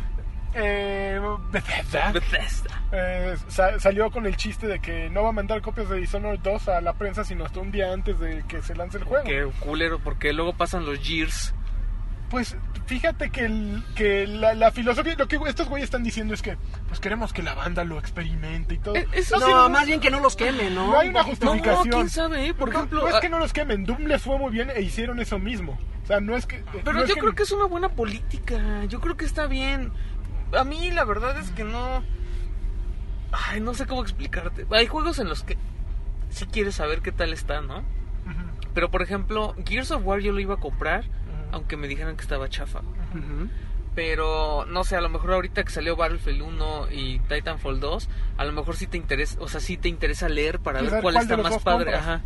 eh, Bethesda Bethesda. eh, sa- salió con el chiste de que no va a mandar copias de Dishonored 2 a la prensa sino hasta un día antes de que se lance el juego. Qué culero, porque luego pasan los Gears. Pues fíjate que, el- que la, la filosofía, lo que estos güeyes están diciendo es que pues queremos que la banda lo experimente y todo. Eh, eso No, sí, No, más bien que no los quemen, ¿no? No hay una No, justificación. quién sabe, ¿eh? Por No, ejemplo... no es ah, que no los quemen, Doom les fue muy bien e hicieron eso mismo. O sea, no es que... Pero no yo creo que es una buena política. Yo creo que está bien. A mí la verdad es que no... Ay, no sé cómo explicarte. Hay juegos en los que sí quieres saber qué tal está, ¿no? Pero por ejemplo, Gears of War yo lo iba a comprar, aunque me dijeran que estaba chafa. Pero no sé, a lo mejor ahorita que salió Battlefield 1 y Titanfall 2, a lo mejor sí te interesa, o sea, sí te interesa leer para ver ver cuál, cuál está más padre, compras. ajá.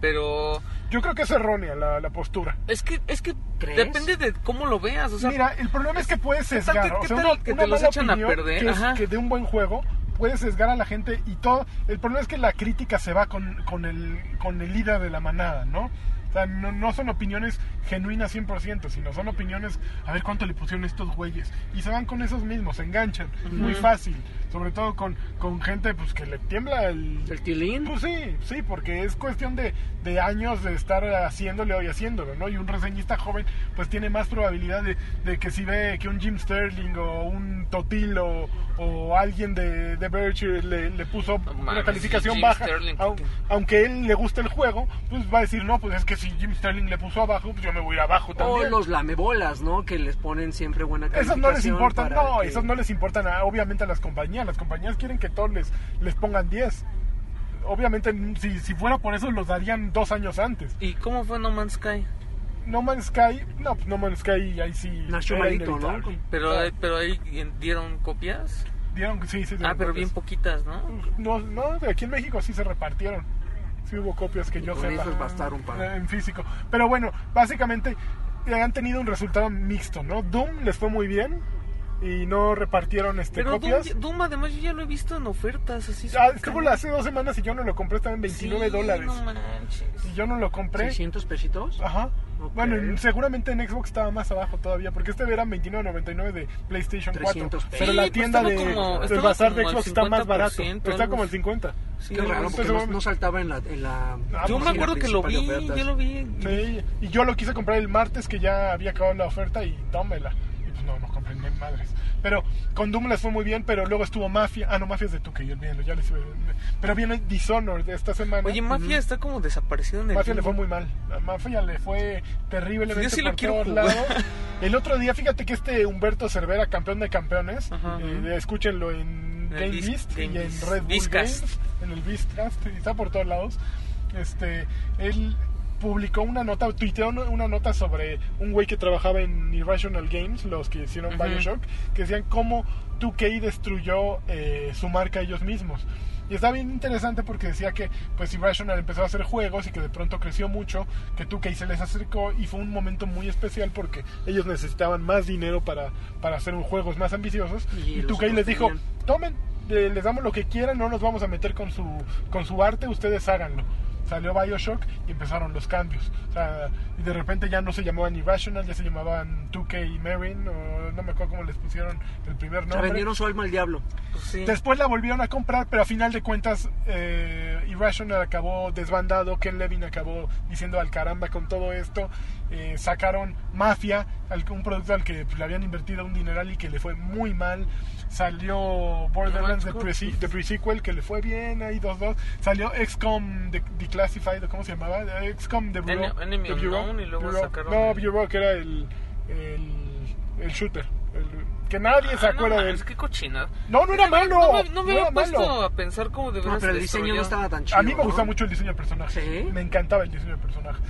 Pero Yo creo que es errónea la, la postura. es que es que ¿Crees? depende de cómo lo veas, o sea, Mira, el problema es que puedes ¿qué tal sesgar. que- o sea, una, que una te los echan a perder? Que, es que de un buen juego puedes sesgar a la gente y todo. El problema es que la crítica se va con, con, el, con el líder de la manada, ¿no? Sea, no, no son opiniones genuinas 100%, sino son opiniones, a ver cuánto le pusieron estos güeyes. Y se van con esos mismos, se enganchan, muy fácil. Sobre todo con, con gente pues que le tiembla el... ¿El tilín? Pues sí, sí, porque es cuestión de, de años de estar haciéndole y haciéndolo, ¿no? Y un reseñista joven pues tiene más probabilidad de, de que si ve que un Jim Sterling o un Totil o, o alguien de, de Verge le, le puso No una calificación baja, aunque él le guste el juego, pues va a decir, no, pues es que si Jim Sterling le puso abajo, pues yo me voy a ir abajo O también. los lamebolas, ¿no? Que les ponen siempre buena calificación. Esos no les importan, no, que- esos no les importan a- obviamente a las compañías. Las compañías quieren que todos les, les pongan 10. Obviamente, si, si fuera por eso, los darían dos años antes. ¿Y cómo fue No Man's Sky? No Man's Sky, no, pues No Man's Sky ahí sí. Nació malito, ¿no? Pero, eh, pero ahí dieron copias. dieron, sí, sí, Ah, pero bien poquitas, ¿no? No, no, de aquí en México sí se repartieron. Sí hubo copias que yo con sepa. esas bastaron para- En físico. Pero bueno, básicamente eh, han tenido un resultado mixto, ¿no? Doom les fue muy bien y no repartieron este Pero Doom, copias. Doom, además yo ya lo he visto en ofertas así. Ah, estuvo hace dos semanas y yo no lo compré, estaba en 29 Sí, dólares. No manches. Y yo no lo compré. 600 pesitos. Ajá. Ok. Bueno, en- seguramente en Xbox estaba más abajo todavía, porque este eran 29.99 de PlayStation 4. 300 pesos. Pero Sí, la pues tienda estaba de, como- del bazar de Xbox está más barato. 50%, Está como el así. 50. Sí, Qué raro, porque no, no saltaba en la... En la Ah, Yo pues me acuerdo que lo vi, yo lo vi. Sí, y yo lo quise comprar el martes que ya había acabado la oferta y tómela. Y pues no, no compré ni madres. Pero con Doom les fue muy bien, pero luego estuvo Mafia. Ah, no, Mafia es de 2K, olvídenlo, ya les Pero viene Dishonored esta semana. Oye, Mafia está como desaparecido en el Mafia le fue muy mal. A Mafia le fue terriblemente Yo sí lo por quiero todos jugar. lados. El otro día, fíjate que este Humberto Cervera, campeón de campeones, Ajá. eh, escúchenlo en Game Beast- Beast y en Beast. Red Bull. Games, en el Beastcast, y está por todos lados. Este, él publicó una nota, tuiteó una- nota sobre un güey que trabajaba en Irrational Games, los que hicieron. Bioshock, que decían cómo 2K destruyó eh, su marca ellos mismos. Y está bien interesante porque decía que pues Irrational empezó a hacer juegos y que de pronto creció mucho, que 2K se les acercó y fue un momento muy especial porque ellos necesitaban más dinero para, para hacer juegos más ambiciosos. Y Y, los 2K les dijo, tomen, eh, les damos lo que quieran, no nos vamos a meter con su, con su arte, ustedes háganlo. Salió Bioshock y empezaron los cambios. O sea, y de repente ya no se llamaban Irrational, ya se llamaban 2K Marine, o no me acuerdo cómo les pusieron el primer Se nombre. vendieron su alma al diablo. Pues sí. Después la volvieron a comprar, pero a final de cuentas eh, Irrational acabó desbandado, Ken Levin acabó diciendo al caramba con todo esto, eh, sacaron Mafia, un producto al que pues, le habían invertido un dineral y que le fue muy mal, salió Borderlands de, de pre-sequel que le fue bien, ahí dos dos, salió XCOM de Declassified, ¿o ¿cómo se llamaba? XCOM de Bureau. En- Enemy de Bureau, Unknown, y luego Bureau. sacaron No, el- Bureau que era el, el, el shooter, el- que nadie se Ah, no acuerda de él. mames, qué cochinada. No, no era malo. No me, no me había puesto malo. a pensar cómo de No, pero el diseño no estaba tan chido. A mí me ¿no? gusta mucho el diseño del personaje. ¿Sí? Me encantaba el diseño del personaje.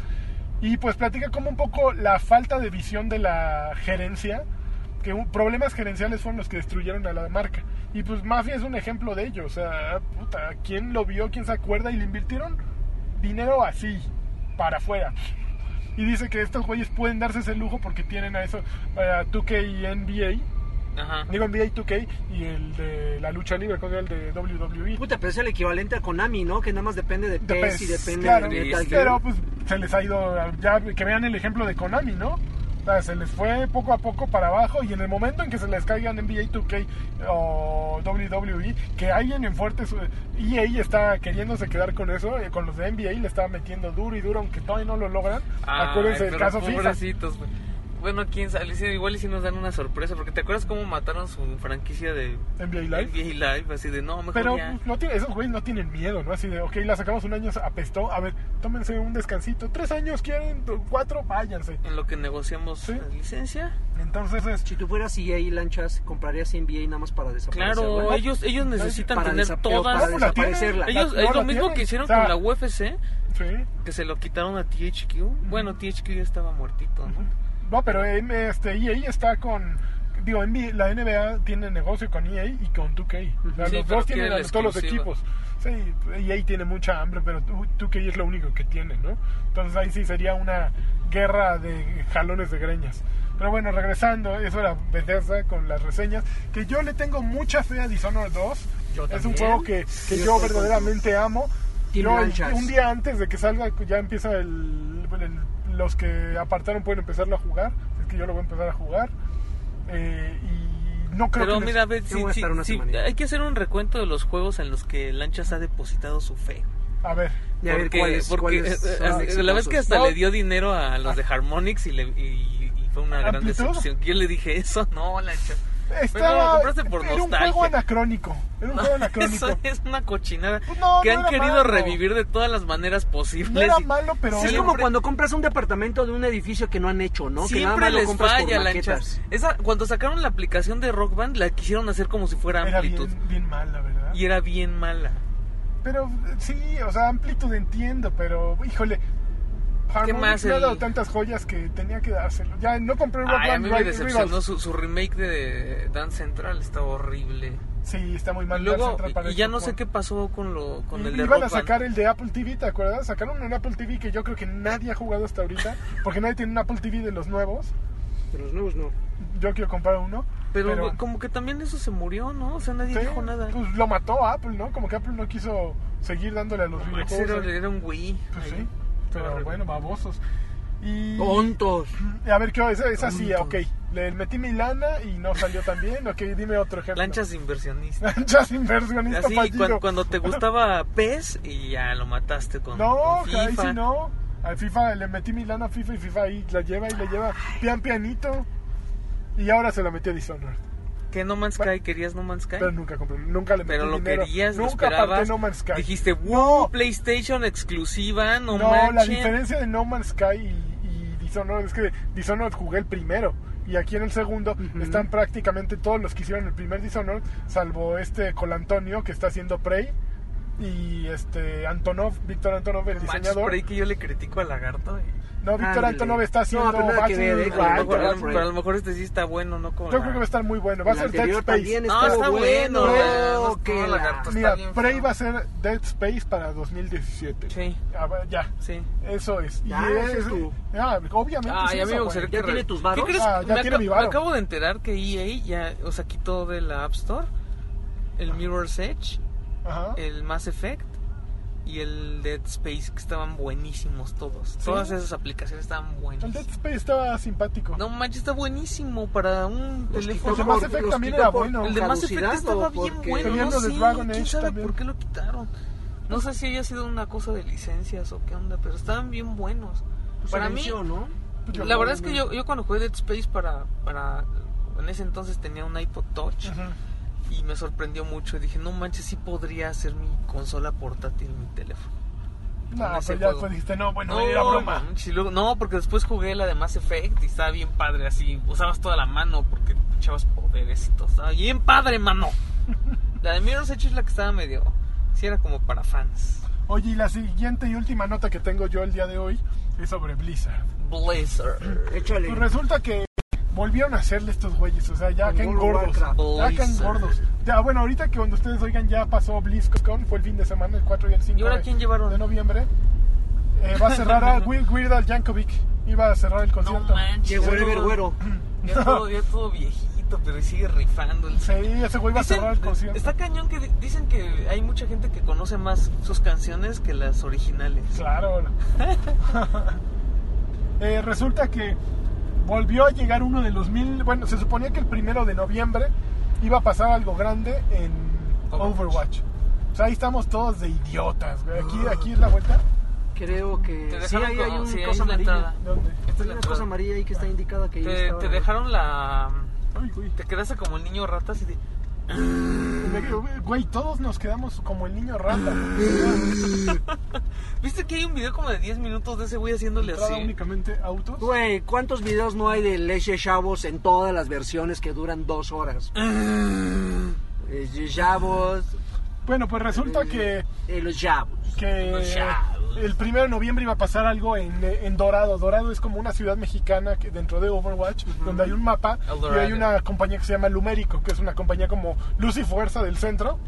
Y pues platica como un poco la falta de visión de la gerencia, que un- problemas gerenciales fueron los que destruyeron a la marca. Y pues Mafia es un ejemplo de ello. O sea, puta, ¿quién lo vio? ¿Quién se acuerda? Y le invirtieron dinero así, para afuera. Y dice que estos güeyes pueden darse ese lujo porque tienen a eso, a 2K y NBA. Ajá. Digo NBA 2K y el de la lucha libre, con el de WWE. Puta, pero es el equivalente a Konami, ¿no? Que nada más depende de de PES PES, y depende claro, de Metal pero pues se les ha ido ya que vean el ejemplo de Konami no se les fue poco a poco para abajo y en el momento en que se les caigan NBA 2K o WWE que alguien en fuertes EA está queriéndose quedar con eso eh, con los de NBA le estaba metiendo duro y duro aunque todavía no lo logran Ay, acuérdense del caso FIFA. Bueno, quién sabe, igual y si nos dan una sorpresa, porque te acuerdas cómo mataron su franquicia de NBA Live NBA Live, así de no, mejor pero ya. no tiene, esos güeyes no tienen miedo, ¿no? Así de, ok, la sacamos un año, apestó. A ver, tómense un descansito. Tres años quieren, cuatro, váyanse. En lo que negociamos Sí. la licencia. Entonces, es, Si tú fueras EA Lanchas, comprarías NBA nada más para desaparecerla. Claro, ellos ellos necesitan Para tener todas. para desaparecerla. Ellos, La- es no lo mismo tienen. que hicieron O sea, con la UFC, sí. que se lo quitaron a THQ. Bueno, THQ ya estaba muertito, ¿no? No, pero em, este, EA está con. Digo, NBA la NBA tiene negocio con EA y con 2K. O sea, Sí, los dos tienen a todos los equipos. Sí, EA tiene mucha hambre, pero 2K es lo único que tiene, ¿no? Entonces ahí sí sería una guerra de jalones de greñas. Pero bueno, regresando, eso era Bethesda con las reseñas. Que yo le tengo mucha fe a Dishonored 2. Yo es un juego que, que Yo yo verdaderamente amo. Yo, un día antes de que salga, ya empieza el, el- los que apartaron pueden empezarlo a jugar. Es que yo lo voy a empezar a jugar. Eh, y no creo Pero que les- mira, a ver, hay que hacer un recuento de los juegos en los que Lanchas ha depositado su fe. A ver, Y a ver porque cuáles, porque, cuáles eh, son eh, la vez que hasta No. le dio dinero a los de Harmonix y, le, y, y fue una gran decepción. Yo le dije eso, no, Lanchas. Estaba, lo compraste por era un nostalgia. juego anacrónico. Era un juego anacrónico. Eso es una cochinada Pues no, que no han querido malo. revivir de todas las maneras posibles. No era malo, pero Es era- como Siempre- cuando compras un departamento de un edificio que no han hecho, ¿no? que nada Siempre más lo les compras por falla, maquetas. Lanchas. Esa, cuando sacaron la aplicación de Rock Band, la quisieron hacer como si fuera era Amplitud. bien, bien mala, ¿verdad? Y era bien mala. Pero sí, o sea, amplitud entiendo, pero híjole. Harmonix más me ha el- dado tantas joyas que tenía que dárselo. Ya no compré Rock Ay, a Band mí me Ri- decepcionó su, su remake de Dance Central, está horrible. Sí, está muy Y mal. luego, Dance Central para y ya no sé qué pasó con lo con One. el Y de Iban Rock a sacar Band. el de Apple TV, ¿te acuerdas? Sacaron un Apple TV que yo creo que nadie ha jugado hasta ahorita, porque nadie tiene un Apple TV de los nuevos. De los nuevos no. Yo quiero comprar uno. Pero, como que también eso se murió, ¿no? O sea, nadie sí, dijo nada. Pues lo mató Apple, ¿no? Como que Apple no quiso seguir dándole a los videojuegos. era, ¿eh? era un Wii. Pues ahí. sí, pero bueno, babosos. Y... Tontos. A ver, ¿qué? Esa, esa sí, Tonto. ok. Le metí mi lana y no salió tan bien. Ok, dime otro ejemplo. Lanchas inversionistas. Lanchas inversionista Así, cuando, cuando te gustaba PES y ya lo mataste con, No, con ahí FIFA. sí no. Al FIFA le metí mi lana a FIFA y FIFA ahí la lleva y la lleva pian pianito. Y ahora se la metí a Dishonored. ¿Qué No Man's Sky? ¿Querías No Man's Sky? Pero nunca compré, nunca le metí Pero lo dinero. querías, Nunca aparté No Man's Sky. Dijiste, wow, No. PlayStation exclusiva, no, No, la manchen". diferencia de No Man's Sky y, y Dishonored es que Dishonored jugué el primero. Y aquí en el segundo están prácticamente todos los que hicieron el primer Dishonored, salvo este Colantonio que está haciendo Prey. Y este Antonov, Víctor Antonov, el diseñador. ahí que yo le critico a Lagarto. y- No, Víctor Ándale. Antonov está No, haciendo pero nada que ver, eh, A mejor- a lo- claro, pero a lo mejor este sí está bueno, ¿no? Como Yo la- creo que va a estar muy bueno. Va a ser Dead Space. No, está bueno. bueno. no, no, que no, la- Mira, bien Prey feo. va a ser Dead Space para 2017. Sí, Ah, ya, sí. eso es. Y Ya, ese es tu- Ah, obviamente. Ah, sí, ya me güey. gustaría ¿Ya que tiene tus varos? ¿Qué crees? Ah, ya me, tiene mi varo. me acabo de enterar que EA ya, o sea, quitó de la App Store el Mirror's Edge, Ajá. el Mass Effect y el Dead Space, que estaban buenísimos todos. Todas esas aplicaciones estaban El buenas. Dead Space estaba simpático. No manches, está buenísimo para un Los teléfono. El de Mass Effect también era bueno. El de Mass Effect estaba bien bueno, no sé, Dragon quién Age sabe también. por qué lo quitaron. No sé si haya sido una cosa de licencias o qué onda, pero estaban bien buenos. Pues para mí, ¿no? Yo la no, verdad es que no. yo, yo cuando jugué Dead Space para, para... En ese entonces tenía un iPod Touch Ujú. Y me sorprendió mucho. Dije, no manches, sí podría ser mi consola portátil, mi teléfono. No, pero ya juego. después dijiste, no, bueno, No, era broma. manches, y luego- no, porque después jugué la de Mass Effect y estaba bien padre así. Usabas toda la mano porque echabas poderes y todo. Estaba bien padre, mano. La de Mirror's Edge es la que estaba medio... Sí, era como para fans. Oye, y la siguiente y última nota que tengo yo el día de hoy es sobre Blizzard. Blizzard. Échale. Pues resulta que volvieron a hacerle estos güeyes, o sea, ya caen gordos. Ya caen gordos. Ya, bueno, ahorita que cuando ustedes oigan ya pasó BlizzCon, fue el fin de semana, el 4 y el 5 ¿Y ahora de, quién llevaron? de noviembre. Eh, va a cerrar a Weird, Weird Al Yankovic. Iba a cerrar el No concierto. manches. El todo- güero. Ya todo, ya todo viejito, pero sigue rifando. El... Sí, ese güey va a cerrar el concierto. está cañón que di- dicen que hay mucha gente que conoce más sus canciones que las originales. Claro. Eh, resulta que volvió a llegar uno de los mil. Bueno, se suponía que el primero de noviembre iba a pasar algo grande en Overwatch. Overwatch. O sea, ahí estamos todos de idiotas. güey. Aquí, aquí es la vuelta. Creo que Te sí, ahí hay una sí, cosa amarilla. ¿Dónde? Esta es la cosa amarilla ahí que está indicada que Te, estaba. te dejaron la... Ay, güey. Te quedaste como el niño rata así de... Güey, todos nos quedamos como el niño rata. ¿Viste que hay un video como de 10 minutos de ese güey haciéndole Entrada así? únicamente autos. Güey, ¿cuántos videos no hay de Leche Chavos en todas las versiones que duran dos horas? Eh, Chavos, Bueno, pues resulta eh, que, eh, los Chavos. que Los chavos. El primero de noviembre iba a pasar algo en, en Dorado. Dorado es como una ciudad mexicana que dentro de Overwatch, donde hay un mapa y hay una compañía que se llama Lumérico, que es una compañía como Luz y Fuerza del centro.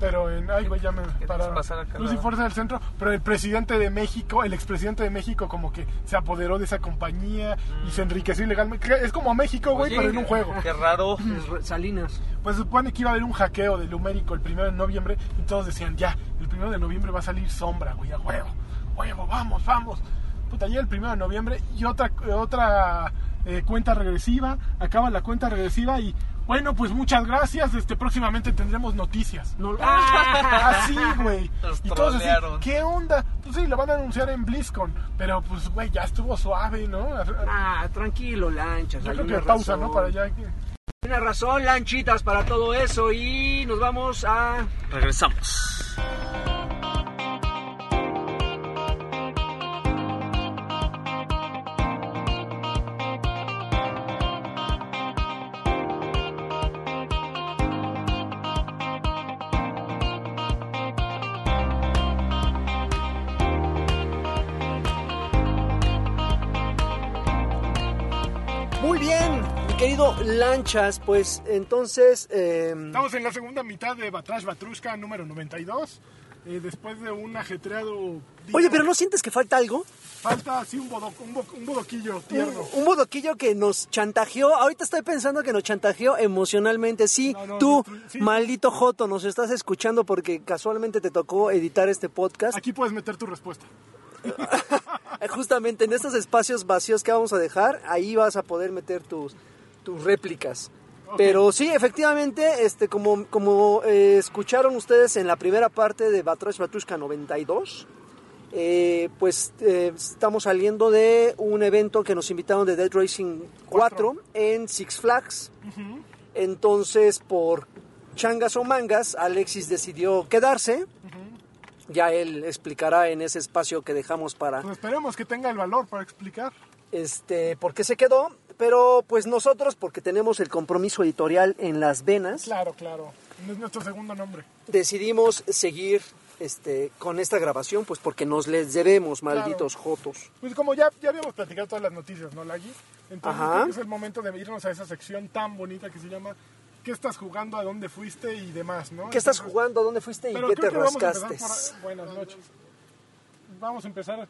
Pero en. Ay, güey, ya me ¿Qué te pararon. Luz y? Fuerza del centro. Pero el presidente de México, el expresidente de México, como que se apoderó de esa compañía y se enriqueció ilegalmente. Es como México, güey, pero en un juego. Qué raro. Salinas. Pues se supone que iba a haber un hackeo de Lumérico el primero de noviembre y todos decían, ya, el primero de noviembre va a salir sombra, güey, a huevo, huevo, vamos, vamos. puta, llega el primero de noviembre y otra, otra eh, cuenta regresiva, acaba la cuenta regresiva y bueno, pues muchas gracias, este próximamente tendremos noticias. No, Así, güey. Y todos así. ¿qué onda? Pues sí, lo van a anunciar en BlizzCon, pero pues, güey, ya estuvo suave, ¿no? Ah, tranquilo, lanchas. Yo hay creo que pausa, razón. ¿no? Para allá. Una razón, lanchitas, para todo eso. Y nos vamos a. Regresamos. Muy bien, mi querido lanchas. Pues entonces. eh, Estamos en la segunda mitad de Batrash Batrushka número 92. eh, después de un ajetreado. día. Oye, pero ¿no sientes que falta algo? Falta así un, bodo- un, bo- un bodoquillo tierno. Un, un bodoquillo que nos chantajeó. Ahorita estoy pensando que nos chantajeó emocionalmente. Sí, No, no, tú, no, sí. maldito Joto, nos estás escuchando porque casualmente te tocó editar este podcast. Aquí puedes meter tu respuesta. Justamente en estos espacios vacíos que vamos a dejar, ahí vas a poder meter tus, tus réplicas. Pero sí, efectivamente, este, como, como eh, escucharon ustedes en la primera parte de Batrash Batrushka 92, eh, pues eh, estamos saliendo de un evento que nos invitaron de Dead Racing 4 en Six Flags. Entonces, por changas o mangas, Alexis decidió quedarse. Ya él explicará en ese espacio que dejamos para Pues esperemos que tenga el valor para explicar. este por qué se quedó, pero pues nosotros porque tenemos el compromiso editorial en las venas, Claro, claro. Es nuestro segundo nombre. decidimos seguir este con esta grabación pues porque nos les debemos, malditos jotos. Pues como ya, ya habíamos platicado todas las noticias, ¿no, Lagui? Entonces Ajá. es el momento de irnos a esa sección tan bonita que se llama ¿Qué estás jugando? ¿A dónde fuiste? Y demás, ¿no? ¿Qué estás jugando? ¿Dónde fuiste y Pero qué creo te que vamos a empezar rascaste? por- Buenas noches. Vamos a empezar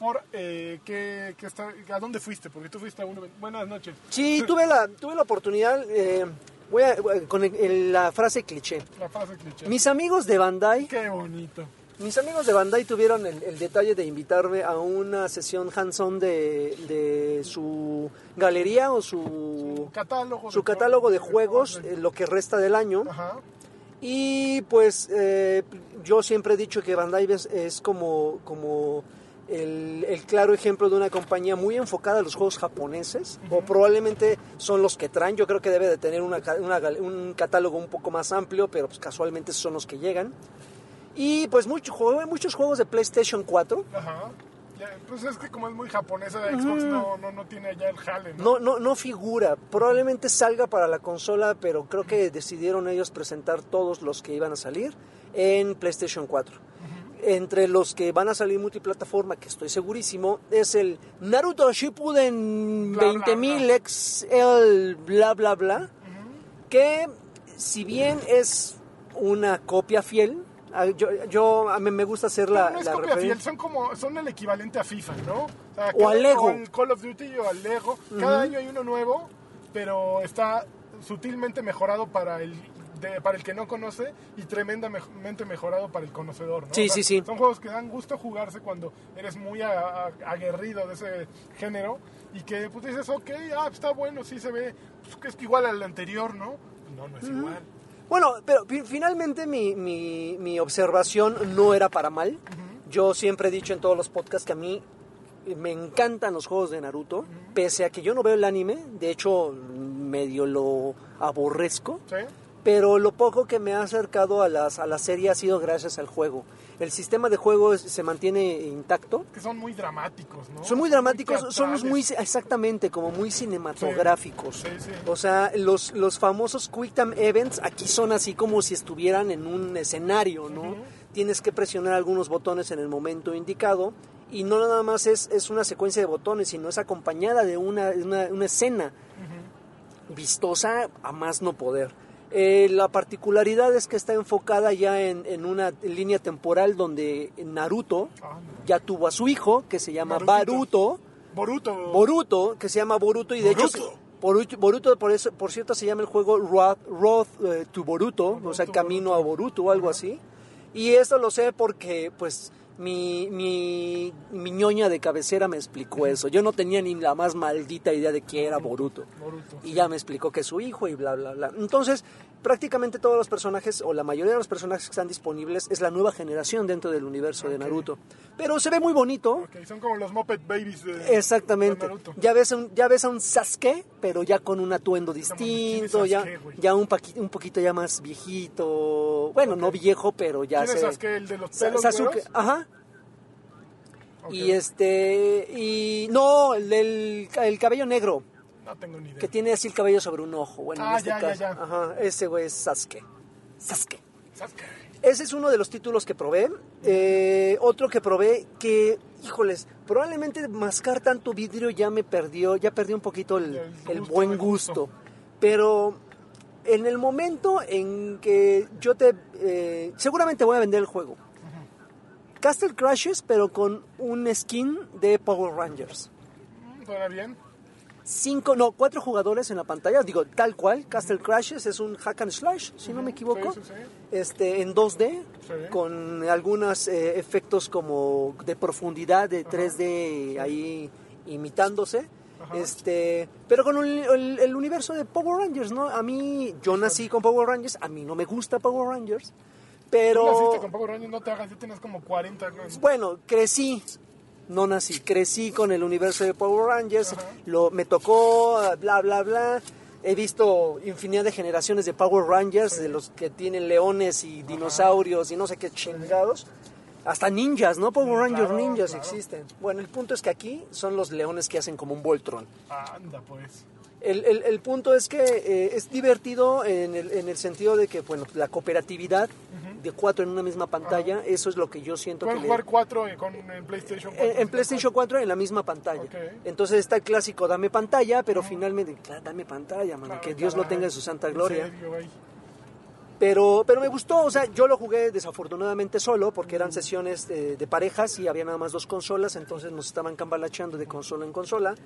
por eh, ¿qué, qué está, ¿a dónde fuiste? Porque tú fuiste a uno. Buenas noches. Sí, tuve la tuve la oportunidad eh, voy a- con el- el- la frase cliché. La frase cliché. Mis amigos de Bandai Qué bonito. Mis amigos de Bandai tuvieron el, el detalle de invitarme a una sesión hands-on de, de su galería o su, Catálogo. su de catálogo de juegos, de- eh, lo que resta del año. Ajá. Y pues eh, yo siempre he dicho que Bandai es, es como, como el, el claro ejemplo de una compañía muy enfocada a los juegos japoneses, o probablemente son los que traen. Yo creo que debe de tener una un catálogo un poco más amplio, pero pues casualmente son los que llegan. Y pues mucho, muchos juegos de PlayStation 4. Ajá. Pues es que como es muy japonesa, Xbox no, no, no tiene ya el jale, ¿no? No, no, no figura. Probablemente salga para la consola, pero creo que decidieron ellos presentar todos los que iban a salir en PlayStation 4. Entre los que van a salir multiplataforma, que estoy segurísimo, es el Naruto Shippuden Bla, bla, 20.000 XL bla bla bla, que si bien es una copia fiel, yo, yo a mí me gusta hacer la, no es la copia fiel, son como son el equivalente a FIFA, ¿no? sea, O al Lego. al Call of Duty o al Lego. Cada año hay uno nuevo, pero está sutilmente mejorado para el de- para el que no conoce y tremendamente mejorado para el conocedor, ¿no? Sí, sí, sí. Son juegos que dan gusto jugarse cuando eres muy a- a- aguerrido de ese género y que pues dices, ok, ah, está bueno, sí se ve, pues, que es igual al anterior, ¿no? No, no es igual. Bueno, pero fi- finalmente mi, mi, mi observación no era para mal. Yo siempre he dicho en todos los podcasts que a mí me encantan los juegos de Naruto, pese a que yo no veo el anime, de hecho medio lo aborrezco, ¿Sí? pero lo poco que me ha acercado a, las, a la serie ha sido gracias al juego. El sistema de juego se mantiene intacto. Que son muy dramáticos, ¿no? Son muy dramáticos, somos muy, exactamente, como muy cinematográficos. Sí, sí. O sea, los, los famosos Quick Time Events aquí son así como si estuvieran en un escenario, ¿no? Tienes que presionar algunos botones en el momento indicado y no nada más es, es una secuencia de botones, sino es acompañada de una, una, una escena vistosa a más no poder. Eh, la particularidad es que está enfocada ya en, en una línea temporal donde Naruto Ah, ya tuvo a su hijo, que se llama. Baruto. Boruto. Boruto, que se llama Boruto y de Boruto. hecho Boruto, Boruto, por, eso, por cierto se llama el juego Road, Road eh, to Boruto, o sea, Boruto, Camino a Boruto o algo así. Y esto lo sé porque pues Mi, mi, mi ñoña de cabecera me explicó eso. Yo no tenía ni la más maldita idea de que era Boruto. Boruto, Y sí. ya me explicó que es su hijo y bla, bla, bla. Entonces, prácticamente todos los personajes, o la mayoría de los personajes que están disponibles, es la nueva generación dentro del universo de. Naruto. Pero se ve muy bonito. Ok, son como los Muppet Babies de, Exactamente. de Naruto. Ya ves, un, ya ves a un Sasuke, pero ya con un atuendo ¿quién distinto, ya, ya un, paqui- un poquito ya más viejito. Bueno, no viejo, pero ya ¿Quién es. Sasuke? ¿El de los pelos Sasuke, ajá. Y este, y no, el del el cabello negro, No tengo ni idea. que tiene así el cabello sobre un ojo. Bueno, en Ah, este ya, caso, ya. ajá, ese güey es Sasuke. Sasuke. Sasuke. Ese es uno de los títulos que probé. Eh, otro que probé que, híjoles, probablemente mascar tanto vidrio ya me perdió, ya perdí un poquito el, El gusto, buen el gusto. Pero en el momento en que yo te... eh, seguramente voy a vender el juego. Castle Crashes, pero con un skin de Power Rangers. Mm, ¿Suena bien? Cinco, no, cuatro jugadores en la pantalla, digo, tal cual, Castle Crashes es un hack and slash, si no me equivoco, Sí, sí, sí. este en 2D, Sí. con algunos eh, efectos como de profundidad de 3D ahí imitándose. Ajá. Este, pero con el- el universo de Power Rangers, ¿no? A mí, yo nací con Power Rangers, a mí no me gusta Power Rangers, ¿Tú pero naciste con Power Rangers? No te hagas, ya tienes como 40 años. bueno, crecí, no nací, crecí con el universo de Power Rangers, Ajá. lo, me tocó, bla, bla, bla. He visto infinidad de generaciones de Power Rangers, de los que tienen leones y dinosaurios y no sé qué chingados. Hasta ninjas, ¿no? Power Rangers claro, ninjas claro. existen. Bueno, el punto es que aquí son los leones que hacen como un Voltron. Anda, pues. El, el- el punto es que eh, es divertido en el, en el sentido de que, bueno, la cooperatividad de cuatro en una misma pantalla, eso es lo que yo siento que Puedes le- jugar 4 con, en PlayStation 4. en, en PlayStation 4 en la misma pantalla. Ok. Entonces está el clásico dame pantalla, pero finalmente, claro, dame pantalla, mano, Claro, que Dios lo tenga en su santa En gloria. serio. Pero, pero me gustó, o sea, yo lo jugué desafortunadamente solo porque eran sesiones de, de parejas y había nada más dos consolas, entonces nos estaban cambalacheando de consola en consola.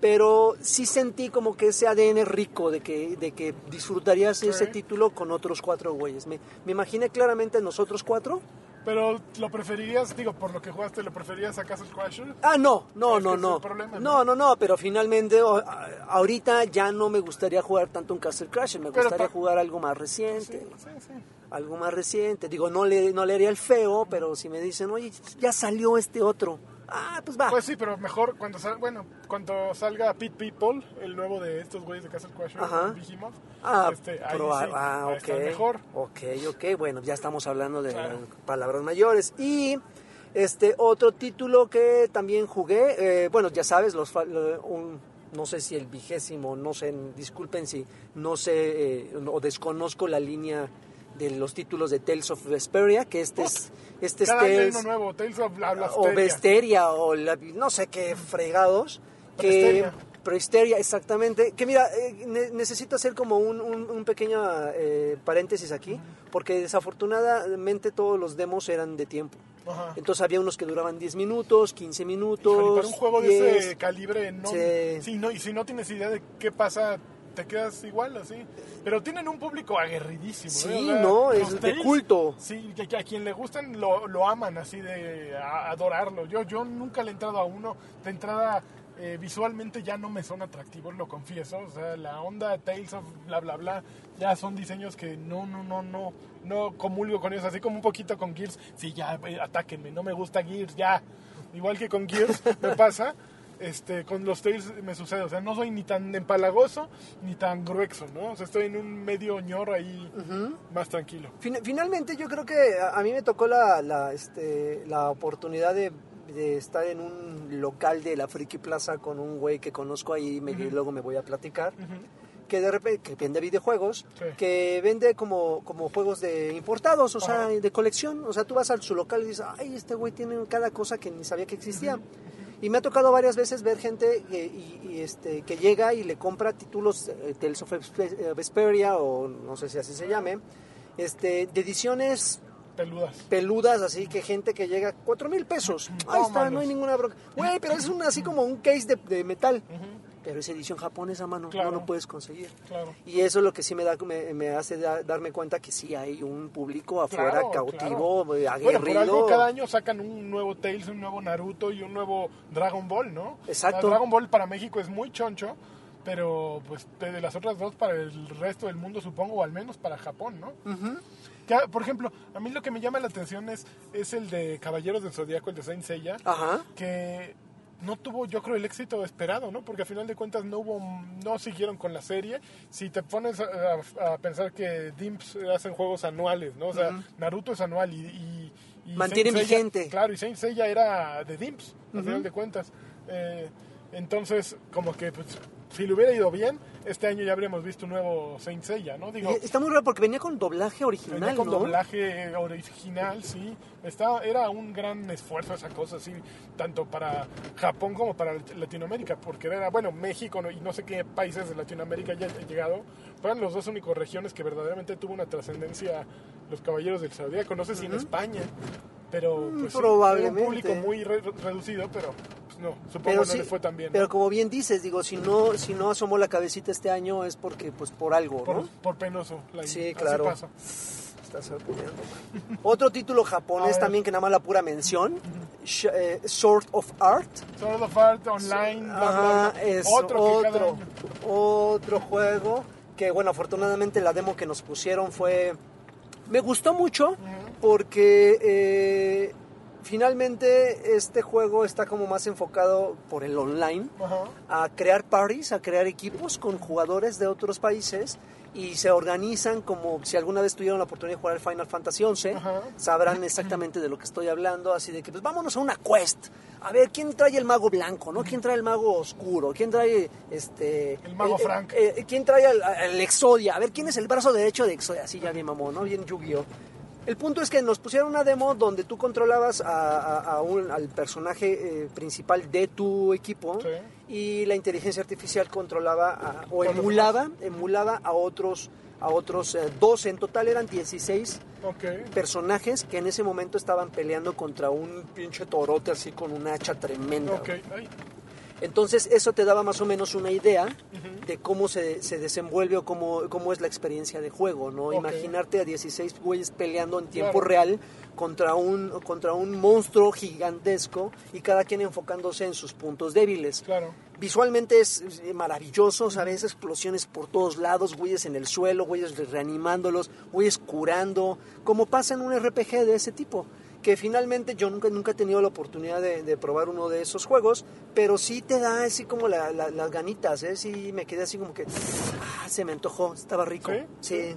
Pero sí sentí como que ese ADN rico de que, de que disfrutarías ese título con otros cuatro güeyes. Me, me imaginé claramente nosotros cuatro. Pero lo preferirías, digo, por lo que jugaste, ¿lo preferirías a Castle Crasher? Ah, no, no, no, no. problema, no, ¿no? no, no, pero finalmente o- ahorita ya no me gustaría jugar tanto un Castle Crasher, me Pero gustaría jugar algo más Sí, reciente. sí, sí. Algo más reciente. Digo, no le, no le haría el feo, pero si me dicen, oye, ya salió este otro. Ah, pues va. Pues sí, pero mejor cuando salga, bueno, cuando salga Pit People, el nuevo de estos güeyes de Castle Crasher, dijimos. ah, este, ahí probar- sí, ah, ok. mejor. Ok, ok, bueno, ya estamos hablando de Claro. palabras mayores. Y este otro título que también jugué, eh, bueno, ya sabes, los un, no sé si el vigésimo, no sé, disculpen si no sé eh, o desconozco la línea de los títulos de Tales of Vesperia, que este es este es Cada hay Tales- uno nuevo, Tales of la o Blasteria. Besteria o la- no sé qué fregados que. Presteria, exactamente que mira eh, ne- necesito hacer como un, un, un pequeño eh, paréntesis aquí porque desafortunadamente todos los demos eran de tiempo Ajá. entonces había unos que duraban 10 minutos 15 minutos Híjole, para un juego de 10. ese calibre, no, Sí. sí, no, y si no tienes idea de qué pasa, te quedas igual así. Pero tienen un público aguerridísimo. Sí, ¿eh? Sea, no, los es de Tales, culto. Sí, que, que a quien le gustan lo, lo aman así de a- adorarlo. Yo, yo nunca le he entrado a uno. De entrada, eh, visualmente ya no me son atractivos, lo confieso. O sea, la onda Tales of bla bla bla, ya son diseños que no, no, no, no, no comulgo con ellos. Así como un poquito con Gears. Sí, ya, eh, atáquenme, no me gusta Gears, ya. Igual que con Gears me pasa. Este, con los Tales me sucede, o sea, no soy ni tan empalagoso ni tan grueso, ¿no? O sea, estoy en un medio ñor ahí más tranquilo. Fin- finalmente yo creo que a, a mí me tocó la, la, este, la oportunidad de, de estar en un local de la Friki Plaza con un güey que conozco ahí me, y luego me voy a platicar. Que de repente que vende videojuegos, Sí. que vende como, como juegos de importados, o sea, de colección. O sea, tú vas a su local y dices, ay, este güey tiene cada cosa que ni sabía que existía. Y me ha tocado varias veces ver gente que, y, y, este, que llega y le compra títulos eh, of Vespe- eh, Vesperia o no sé si así se llame, este, de ediciones Peludas. peludas, así que gente que llega cuatro mil pesos. Ahí está, no hay ninguna bronca. Güey, pero es un, así como un case de, de metal. Pero es edición japonesa, mano, Claro. no lo puedes conseguir. Claro. Y eso es lo que sí me, da, me, me hace da- darme cuenta que sí hay un público afuera Claro, cautivo, eh, Bueno, aguerrido. por algo cada año sacan un nuevo Tales, un nuevo Naruto y un nuevo Dragon Ball, ¿no? Exacto. O sea, Dragon Ball para México es muy choncho, pero pues de las otras dos para el resto del mundo supongo, o al menos para Japón, ¿no? Ya, por ejemplo, a mí lo que me llama la atención es, es el de Caballeros del Zodíaco, el de Saint Seiya, Ajá. que no tuvo yo creo el éxito esperado, ¿no? Porque a final de cuentas no hubo, no siguieron con la serie. Si te pones a, pensar que Dimps hacen juegos anuales, ¿no? O sea, Naruto es anual y... y- y Mantiene Saint Seiya- vigente. claro, y Saint Seiya era de Dimps, a final de cuentas. Eh, entonces, como que pues, si le hubiera ido bien, este año ya habríamos visto un nuevo Saint Seiya, ¿no? Digo, Y Está muy raro porque venía con doblaje original, Venía con ¿no? doblaje original, sí. Estaba, era un gran esfuerzo esa cosa, sí, tanto para Japón como para Latinoamérica, porque era, bueno, México y no sé qué países de Latinoamérica ya han llegado, fueron los dos únicos regiones que verdaderamente tuvo una trascendencia los Caballeros del Zodíaco, no sé si en España, pero pues, Mm, probablemente. era un público muy re- reducido, pero pues, no, supongo Pero no sí, le fue tan bien. ¿no? pero como bien dices, digo, si no, si no asomó la cabecita este año es porque, pues, por algo, por, ¿no? por penoso. la- Sí, claro. pasa. Estás. Otro título japonés también que nada más la pura mención, Sh- eh, Sword of Art. Sword of Art Online, bla, Ajá, es otro, otro, otro juego que, bueno, afortunadamente la demo que nos pusieron fue... Me gustó mucho porque eh, finalmente este juego está como más enfocado por el online a crear parties, a crear equipos con jugadores de otros países y se organizan como si alguna vez tuvieron la oportunidad de jugar el Final Fantasy XI, sabrán exactamente de lo que estoy hablando, así de que pues vámonos a una quest. A ver, ¿quién trae el mago blanco, no? ¿Quién trae el mago oscuro? ¿Quién trae este El mago Frank. eh, ¿Quién trae el, el Exodia? A ver, ¿quién es el brazo derecho de Exodia? Así ya bien mamón, ¿no? Bien Yu-Gi-Oh! El punto es que nos pusieron una demo donde tú controlabas a, a- a un- al personaje eh, principal de tu equipo Sí. y la inteligencia artificial controlaba a- o emulaba, emulaba a otros a otros eh, 12, en total eran 16 Ok. personajes que en ese momento estaban peleando contra un pinche torote así con un hacha tremenda. Ok. Ay. Entonces eso te daba más o menos una idea de cómo se, se desenvuelve o cómo, cómo es la experiencia de juego, ¿no? Imaginarte a 16 güeyes peleando en tiempo Claro. real contra un, contra un monstruo gigantesco y cada quien enfocándose en sus puntos débiles. Claro. Visualmente es eh, maravilloso, ¿sabes? Explosiones por todos lados, güeyes en el suelo, güeyes reanimándolos, güeyes curando, como pasa en un RPG de ese tipo. Que finalmente yo nunca, nunca he tenido la oportunidad de, de probar uno de esos juegos, pero sí te da así como la- la- las ganitas, ¿eh? Sí me quedé así como que, ah, se me antojó, estaba rico. ¿Sí? Sí.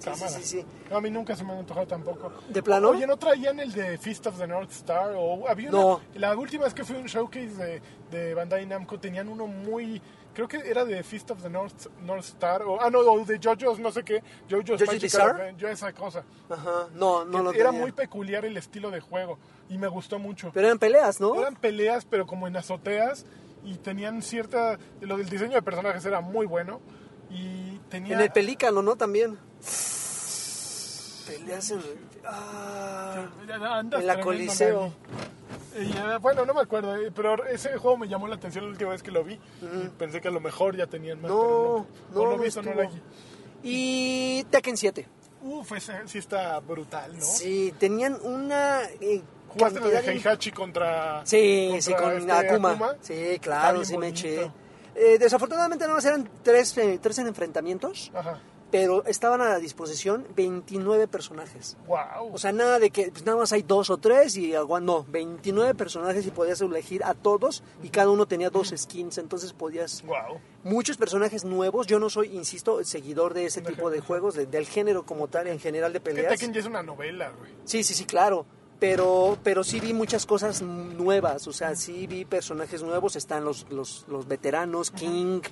Sí, sí, sí, sí. No, a mí nunca se me ha antojado tampoco. ¿De plano? Oye, ¿no traían el de Fist of the North Star? O había una- No. La última vez que fui a un showcase de, de Bandai Namco tenían uno muy... Creo que era de Fist of the North, North Star. O, ah, no, o de JoJo's, no sé qué. JoJo's ¿JoJo's Magical Bizarre? Adventure, esa cosa. Ajá, no, no Que lo era tenía. muy peculiar el estilo de juego. Y me gustó mucho. Pero eran peleas, ¿no? Eran peleas, pero como en azoteas. Y tenían cierta... Lo del diseño de personajes era muy bueno. Y tenía... En el pelícano, ¿no? También. Peleas en... Ah, Andas en la Coliseo. Y, eh, bueno, no me acuerdo, eh, pero ese juego me llamó la atención la última vez que lo vi. Y pensé que a lo mejor ya tenían más. No, no, no he visto, no vi. Y Tekken 7. Uf, ese sí está brutal, ¿no? Sí, tenían una eh, ¿Jugaste lo de Heihachi contra. Sí, contra sí, con este Akuma. Sí, claro, sí me bien eché. bonito. Eh, desafortunadamente nada más eran tres, eh, tres en enfrentamientos, Ajá. Pero estaban a la disposición 29 personajes. Wow. O sea, nada de que pues, nada más hay dos o tres y no, 29 personajes y podías elegir a todos y cada uno tenía dos skins, entonces podías wow. muchos personajes nuevos. Yo no soy, insisto, seguidor de ese tipo de juegos, de- del género como tal, en general de Que peleas. Tekken ya es una novela, güey. Sí, sí, sí, claro. Pero, pero sí vi muchas cosas nuevas, o sea, sí vi personajes nuevos, están los, los, los veteranos, King,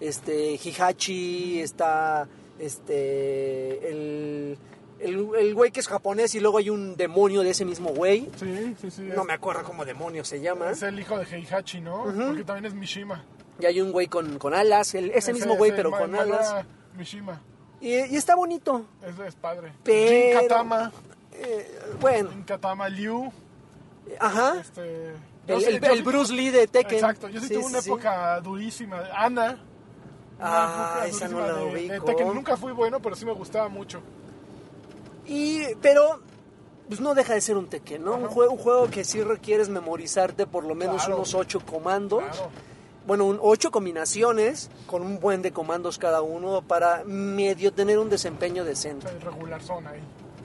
este, Hihachi, está este el, el, el güey que es japonés y luego hay un demonio de ese mismo güey. Sí, sí, sí. No es- me acuerdo cómo demonio se llama. Es el hijo de Heihachi, ¿no? Porque también es Mishima. Y hay un güey con, con alas, el- ese mismo güey, pero con alas. Mishima. Y, y está bonito. Es padre. Pero- Jin Katama. Eh, bueno, Jin Katama Liu. ajá. Este. El, el- Bruce Lee de Tekken. Exacto, yo sí, Sí, tuve una sí. época durísima. Ana. Ah, esa no la de- ubico. Tekken. Nunca fui bueno, pero sí me gustaba mucho. Y, pero, pues no deja de ser un Tekken, ¿no? Un juego, un juego que sí requieres memorizarte por lo menos Claro. unos ocho comandos. Claro. Bueno, un, ocho combinaciones con un buen de comandos cada uno para medio tener un desempeño decente. El regular zona ahí.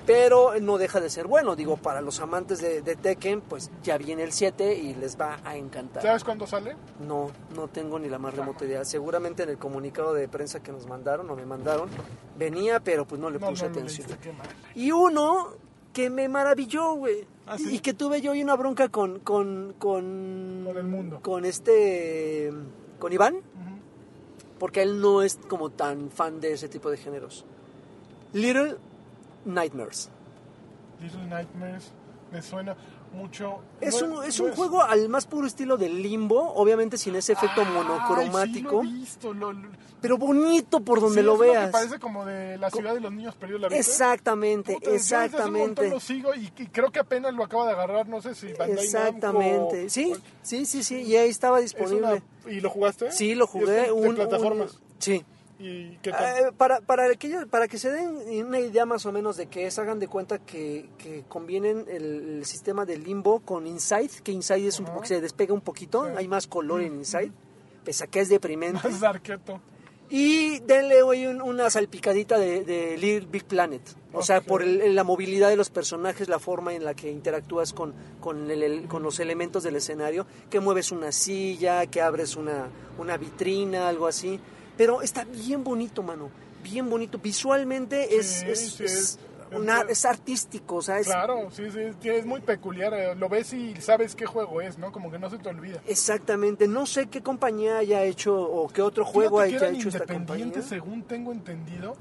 Pero no deja de ser bueno. Digo, para los amantes de, de Tekken, pues ya viene el 7 y les va a encantar. ¿Sabes cuándo sale? No, no tengo ni la más remota idea. Seguramente en el comunicado de prensa que nos mandaron o me mandaron, venía, pero pues no le No, puse no atención. leíste. Y uno que me maravilló, güey. ¿Ah, sí? Y que tuve yo hoy una bronca con, con, con... Con el mundo. Con este... Con Iván, porque él no es como tan fan de ese tipo de géneros. Little Nightmares. Little Nightmares. Me suena mucho. Es un, es un juego al más puro estilo del limbo, obviamente sin ese efecto Ay, monocromático, sí lo he visto, lo- lo- pero bonito por donde sí, lo es uno que veas. parece como de la ciudad de los niños perdidos, ¿la viste? Exactamente, Puta, yo un exactamente. lo sigo y, y creo que apenas lo acaba de agarrar, no sé si Bandai Exactamente. Namco Sí, o- sí, sí, sí, y ahí estaba es disponible. una- ¿Y lo jugaste? Sí, lo ¿Y es jugué. de- de un, plataformas. un- sí. ¿Y qué tal? Eh, para, para, aquellos- para que se den una idea más o menos de qué es, hagan de cuenta que, que convienen el, el sistema de limbo con Inside, que Inside es un poco, se despega un poquito, Sí. hay más color en Inside, pese a que es deprimente. Más arqueto. Y denle hoy un- una salpicadita de, de Little Big Planet. O sea, por el- la movilidad de los personajes, la forma en la que interactúas con, con, el- el- con los elementos del escenario, que mueves una silla, que abres una, una vitrina, algo así. Pero está bien bonito, mano. Bien bonito. Visualmente es, Sí, es, sí, es es- una- es artístico. O sea, es, Claro, sí, sí, es muy peculiar. eh, Lo ves y sabes qué juego es, ¿no? Como que no se te olvida. Exactamente. No sé qué compañía haya hecho o qué otro juego haya hecho esta compañía. según tengo entendido.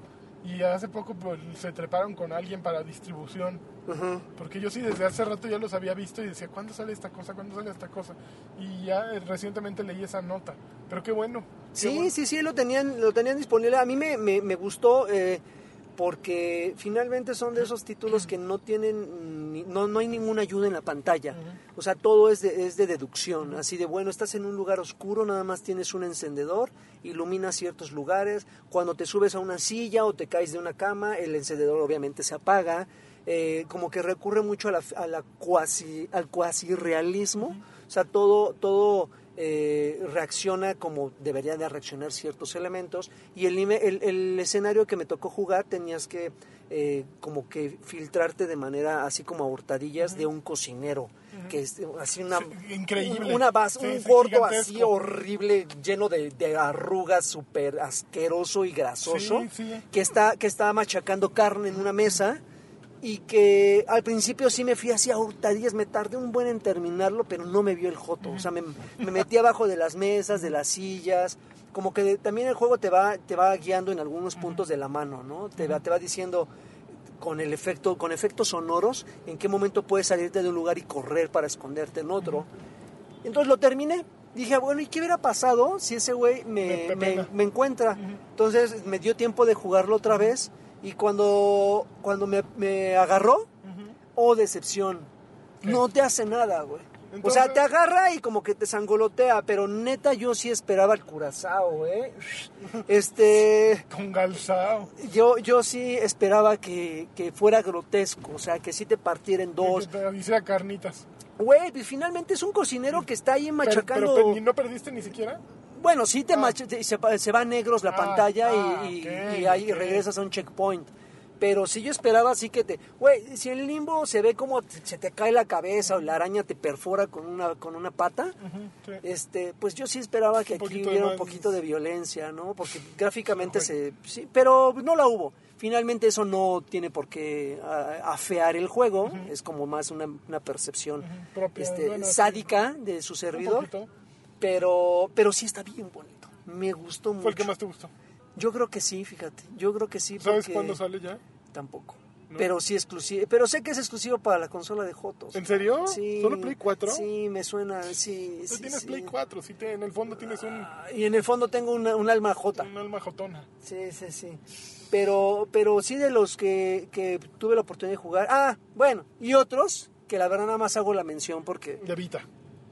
Y hace poco pues, se treparon con alguien para distribución. Porque yo sí desde hace rato ya los había visto y decía, ¿cuándo sale esta cosa? ¿Cuándo sale esta cosa? Y ya eh, recientemente leí esa nota. Pero qué bueno. qué Sí, bueno. sí, sí, lo tenían, lo tenían disponible. A mí me, me, me gustó eh, porque finalmente son de esos títulos que no tienen, ni- no, no hay ninguna ayuda en la pantalla. O sea, todo es de, es de deducción. Así de, bueno, estás en un lugar oscuro, nada más tienes un encendedor, ilumina ciertos lugares. Cuando te subes a una silla o te caes de una cama, el encendedor obviamente se apaga. Eh, como que recurre mucho a la, a la cuasi, al cuasi realismo. O sea, todo, todo eh, reacciona como deberían de reaccionar ciertos elementos. Y el, el, el escenario que me tocó jugar tenías que eh, como que filtrarte de manera así como a hurtadillas de un cocinero. Que es así una, Sí, increíble. una base, Sí, un sí, gordo gigantesco. así horrible, lleno de, de arrugas, súper asqueroso y grasoso, que está que está machacando carne en una mesa y que al principio sí me fui así a hurtadillas, me tardé un buen en terminarlo, pero no me vio el joto, o sea, me, me metí abajo de las mesas, de las sillas, como que también el juego te va te va guiando en algunos puntos de la mano, ¿no? Te va te va diciendo con el efecto con efectos sonoros en qué momento puedes salirte de un lugar y correr para esconderte en otro. Entonces lo terminé. Dije, bueno, ¿y qué hubiera pasado si ese güey me, Me me encuentra? Entonces me dio tiempo de jugarlo otra vez y cuando, cuando me, me agarró, oh decepción, no te hace nada, güey. o sea, te agarra y como que te sangolotea, pero neta yo sí esperaba el curazao, ¿eh? Este, Con Galzao. yo, yo sí esperaba que, que fuera grotesco, o sea, que sí te partiera en dos. Que te hiciera carnitas. Güey, pues finalmente es un cocinero que está ahí Pero, machacando... pero, pe- ¿y no perdiste ni siquiera? Bueno, sí te Ah. macha- te- se, va a negros la Ah, pantalla y- ah, y, y ahí regresas a un checkpoint. Pero si yo esperaba así que te... Güey, si en limbo se ve como se te cae la cabeza o la araña te perfora con una, con una pata, sí. este, pues yo sí esperaba que Un aquí hubiera un poquito de violencia, ¿no? Porque gráficamente se... Sí, pero no la hubo. Finalmente eso no tiene por qué afear el juego, es como más una, una percepción propia, este, bueno, sádica de su Un servidor. poquito. Pero, pero sí está bien bonito. Me gustó mucho. ¿Fue el que más te gustó? Yo creo que sí, fíjate. Yo creo que sí. ¿Sabes cuándo sale ya? Tampoco. ¿No? Pero sí exclusivo. Pero sé que es exclusivo para la consola de Jotos. ¿En serio? Sí. ¿Solo Play 4? Sí, me suena. Sí, Tú sí, tienes sí. Play 4, sí, te- en el fondo tienes un, Y en el fondo tengo una- un alma J. un alma jotona. Sí, sí, sí. Pero, pero sí de los que, que tuve la oportunidad de jugar. Ah, bueno, y otros que la verdad nada más hago la mención porque De Vita.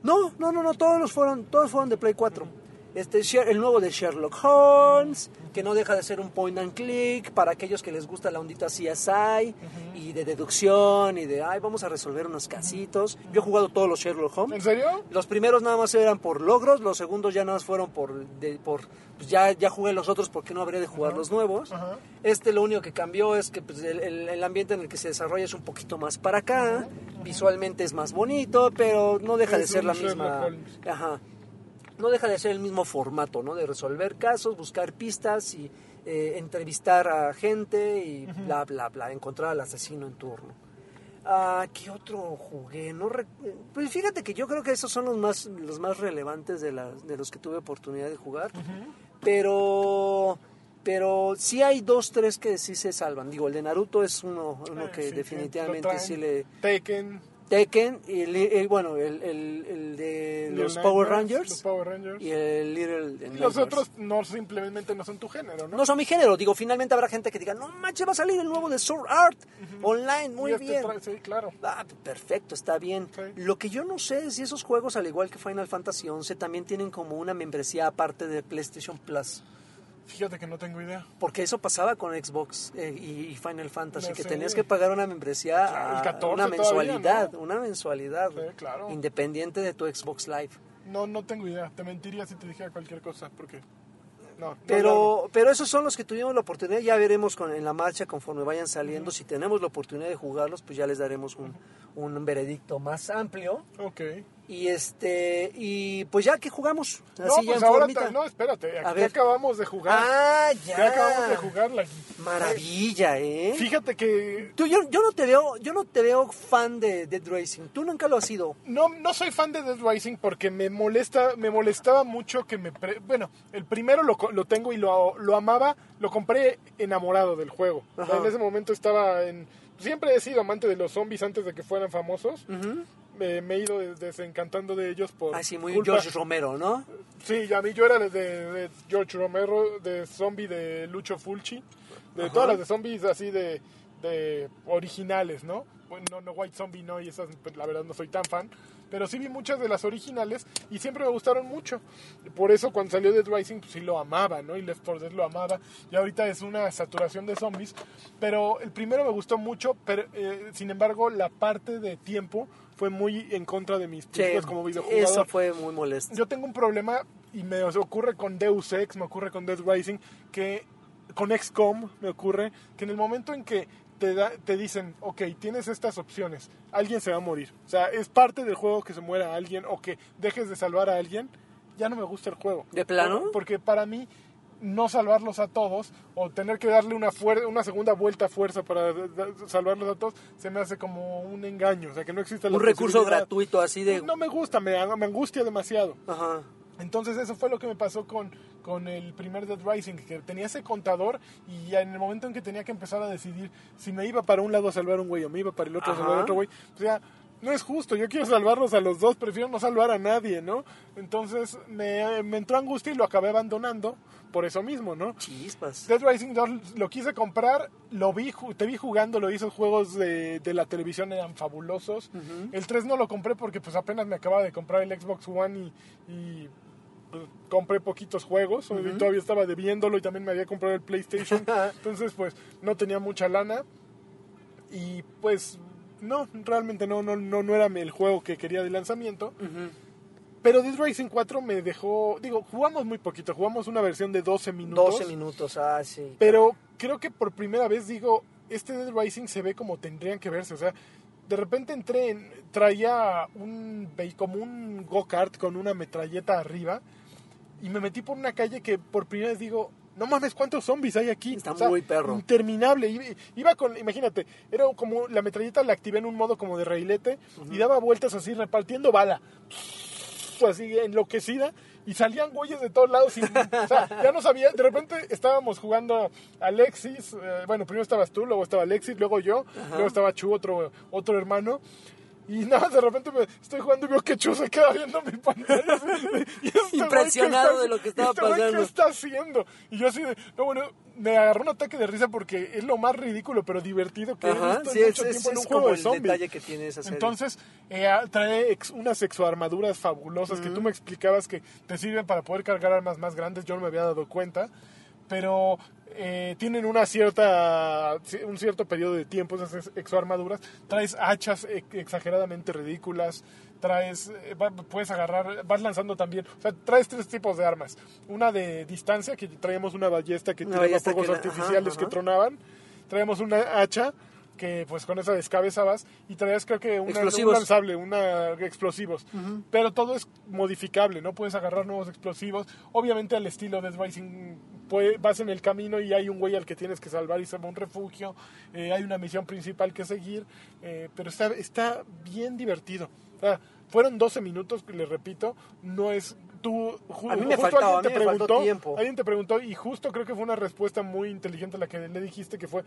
No, no, no, no, todos los fueron, todos fueron de Play 4. Este, el nuevo de Sherlock Holmes, que no deja de ser un point and click para aquellos que les gusta la ondita CSI y de deducción y de, ay, vamos a resolver unos casitos. Yo he jugado todos los Sherlock Holmes. ¿En serio? Los primeros nada más eran por logros, los segundos ya nada más fueron por, de- por pues ya, ya jugué los otros porque no habría de jugar los nuevos. Este lo único que cambió es que pues, el, el- el ambiente en el que se desarrolla es un poquito más para acá, visualmente es más bonito, pero no deja de ser la misma... Holmes. Ajá. No deja de ser el mismo formato, ¿no? De resolver casos, buscar pistas y eh, entrevistar a gente y bla, bla, bla, encontrar al asesino en turno. Ah, ¿Qué otro jugué? No re- Pues fíjate que yo creo que esos son los más, los más relevantes de, las- de los que tuve oportunidad de jugar. Pero pero sí hay dos, tres que sí se salvan. Digo, el de Naruto es uno, uno Eh, que sí, sí, definitivamente traen. sí le... Tekken. Tekken, y bueno, el, el- el de los Power Rangers Los Power Rangers. y el Little Y los otros no simplemente no son tu género, ¿no? No son mi género, digo, finalmente habrá gente que diga, no manches, va a salir el nuevo de Sword Art online, muy Y este bien. trae- sí, claro. Ah, perfecto, está bien. Sí. Lo que yo no sé es si esos juegos, al igual que Final Fantasy XI, también tienen como una membresía aparte de PlayStation Plus. Fíjate que no tengo idea. Porque eso pasaba con Xbox eh, y, Final Fantasy, No que tenías que pagar una membresía, Claro, el a- 14 una todavía, mensualidad, ¿no? una mensualidad, Sí, claro. independiente de tu Xbox Live. No, no tengo idea. Te mentiría si te dijera cualquier cosa, porque... No. Pero, pero esos son los que tuvimos la oportunidad, ya veremos con, en la marcha conforme vayan saliendo, si tenemos la oportunidad de jugarlos, pues ya les daremos un, un veredicto más amplio. Ok. Y este, y pues ya que jugamos, así No, ya pues ahora... ta- No, espérate. A Aquí ver. acabamos de jugar. Ah, ya. Ya acabamos de jugarla. Maravilla, ¿eh? Fíjate que Tú, yo, yo no te veo, yo no te veo fan de Dead Racing. Tú nunca lo has sido. No, no soy fan de Dead Rising porque me molesta, me molestaba mucho que me... pre- bueno, el primero lo, lo tengo y lo, lo amaba, lo compré enamorado del juego. O sea, Ajá. en ese momento estaba en... Siempre he sido amante de los zombies antes de que fueran famosos. Me- me he ido des- desencantando de ellos por... Así muy culpa- George Romero, ¿no? Sí, a mí yo era de, de George Romero, de zombie de Lucho Fulci, de todas las de zombies así de, de originales, ¿no? Bueno, no, no, White Zombie no, y esas pues, la verdad no soy tan fan, pero sí vi muchas de las originales y siempre me gustaron mucho. Por eso cuando salió Dead Rising, pues sí lo amaba, ¿no? Y Left 4 Dead lo amaba, y ahorita es una saturación de zombies, pero el primero me gustó mucho, pero eh, sin embargo la parte de tiempo fue muy en contra de mis principios como videojugador. eso fue muy molesto. Yo tengo un problema y me ocurre con Deus Ex, me ocurre con Dead Rising, que con XCOM me ocurre que en el momento en que te, da- te dicen, ok, tienes estas opciones, alguien se va a morir. O sea, es parte del juego que se muera alguien o que dejes de salvar a alguien, ya no me gusta el juego. ¿De plano? Por- Porque para mí no salvarlos a todos o tener que darle una una segunda vuelta a fuerza para salvarlos a todos se me hace como un engaño, o sea, que no existe la Un recurso gratuito así de... No me gusta, me, me angustia demasiado. Ajá. Entonces eso fue lo que me pasó con, con el primer Dead Rising, que tenía ese contador y en el momento en que tenía que empezar a decidir si me iba para un lado a salvar a un güey o me iba para el otro a salvar a otro güey, o sea, no es justo, yo quiero salvarlos a los dos, prefiero no salvar a nadie, ¿no? Entonces me, me entró angustia y lo acabé abandonando por eso mismo, ¿no? Chispas. Dead Rising 2 lo quise comprar, lo vi, te vi jugando, lo hice, juegos de, de la televisión eran fabulosos. El 3 no lo compré porque pues apenas me acababa de comprar el Xbox One y, y, pues, compré poquitos juegos, y todavía estaba debiéndolo y también me había comprado el PlayStation, entonces pues no tenía mucha lana y pues no, realmente no, no, no, no era el juego que quería de lanzamiento. Pero Dead Rising 4 me dejó, digo, jugamos muy poquito, jugamos una versión de 12 minutos. 12 minutos, ah, sí. Pero creo que por primera vez digo, este Dead Rising se ve como tendrían que verse. O sea, de repente entré, en, traía un como un go-kart con una metralleta arriba y me metí por una calle que por primera vez digo, no mames, ¿cuántos zombies hay aquí? Está muy perro. Interminable. Iba, con, imagínate, era como la metralleta la activé en un modo como de reilete y daba vueltas así repartiendo bala así enloquecida y salían güeyes de todos lados. y, o sea, ya no sabía. De repente estábamos jugando Alexis. eh, bueno, primero estabas tú, luego estaba Alexis, luego yo, luego estaba Chu, otro, otro hermano. Y nada, de repente me estoy jugando y veo que Chu se queda viendo mi pantalla. Y este güey, ¿qué Impresionado está- de lo que estaba este pasando. ¿Qué está haciendo? Y yo así de, no, bueno, me agarró un ataque de risa porque es lo más ridículo pero divertido que he Ajá, visto sí, en es, mucho es- tiempo en es un juego de zombies. detalle que tiene esa serie. Entonces, eh, trae ex- unas exoarmaduras fabulosas que tú me explicabas que te sirven para poder cargar armas más grandes. Yo no me había dado cuenta. Pero eh, tienen una cierta un cierto periodo de tiempo esas ex- exoarmaduras. Traes hachas exageradamente ridículas. Traes, eh, puedes agarrar, vas lanzando también. O sea, traes tres tipos de armas. Una de distancia, que traíamos una ballesta que tiraba fuegos artificiales ajá, que tronaban. Traemos una hacha que pues con esa descabezabas y traías creo que una, Explosivos. un lanzable, una explosivos. Pero todo es modificable, ¿no? Puedes agarrar nuevos explosivos. Obviamente al estilo Dead Rising puede- vas en el camino y hay un güey al que tienes que salvar y se va a un refugio. Eh, hay una misión principal que seguir. eh, pero está, está bien divertido. O sea, fueron 12 minutos, le repito, no es... Tú, ju- A mí me justo faltaba, alguien mí me faltó tiempo. Alguien te preguntó y justo creo que fue una respuesta muy inteligente la que le dijiste que fue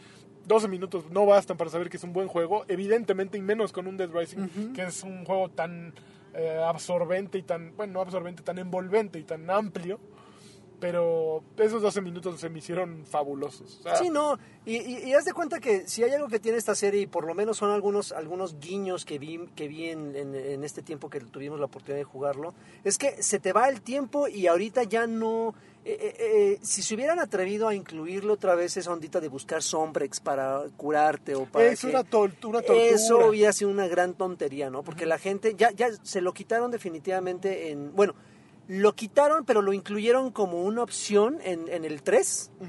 12 minutos no bastan para saber que es un buen juego, evidentemente y menos con un Dead Rising que es un juego tan eh, absorbente y tan, bueno, no absorbente, tan envolvente y tan amplio, pero esos 12 minutos se me hicieron fabulosos. O sea, Sí, no, y, y, y haz de cuenta que si hay algo que tiene esta serie, y por lo menos son algunos, algunos guiños que vi, que vi en, en- en este tiempo que tuvimos la oportunidad de jugarlo, es que se te va el tiempo y ahorita ya no... eh, eh, eh, si se hubieran atrevido a incluirlo otra vez esa ondita de buscar sombrex para curarte o para... es que- una, tol- una tortura. Eso hubiera sido una gran tontería, ¿no? Porque la gente ya, ya se lo quitaron definitivamente en... Bueno, lo quitaron, pero lo incluyeron como una opción en, en el 3 Ujú.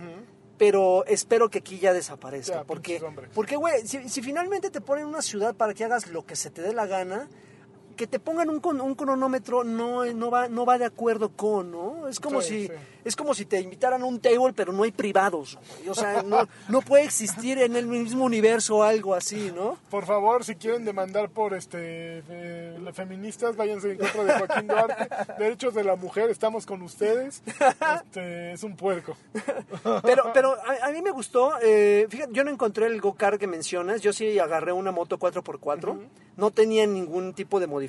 pero espero que aquí ya desaparezca. Ya, porque, porque, güey, si, si finalmente te ponen una ciudad para que hagas lo que se te dé la gana, que te pongan un, con- un cronómetro no, no, va, no va de acuerdo con, ¿no? Es como, Sí, si, sí. es como si te invitaran a un table, pero no hay privados. güey. O sea, no, no puede existir en el mismo universo algo así, ¿no? Por favor, si quieren demandar por este eh, feministas, váyanse en contra de Joaquín Duarte. Derechos de la mujer, estamos con ustedes. Este, es un puerco. Pero, pero a, a mí me gustó. eh, fíjate, yo no encontré el go-kart que mencionas. Yo sí agarré una moto 4x4. No tenía ningún tipo de modificación.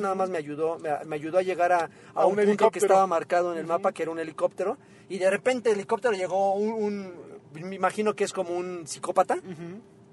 Nada más me ayudó, me, me ayudó a llegar a, a A un, un punto que estaba marcado en el mapa, que era un helicóptero. Y de repente el helicóptero llegó un, un- me imagino que es como un psicópata.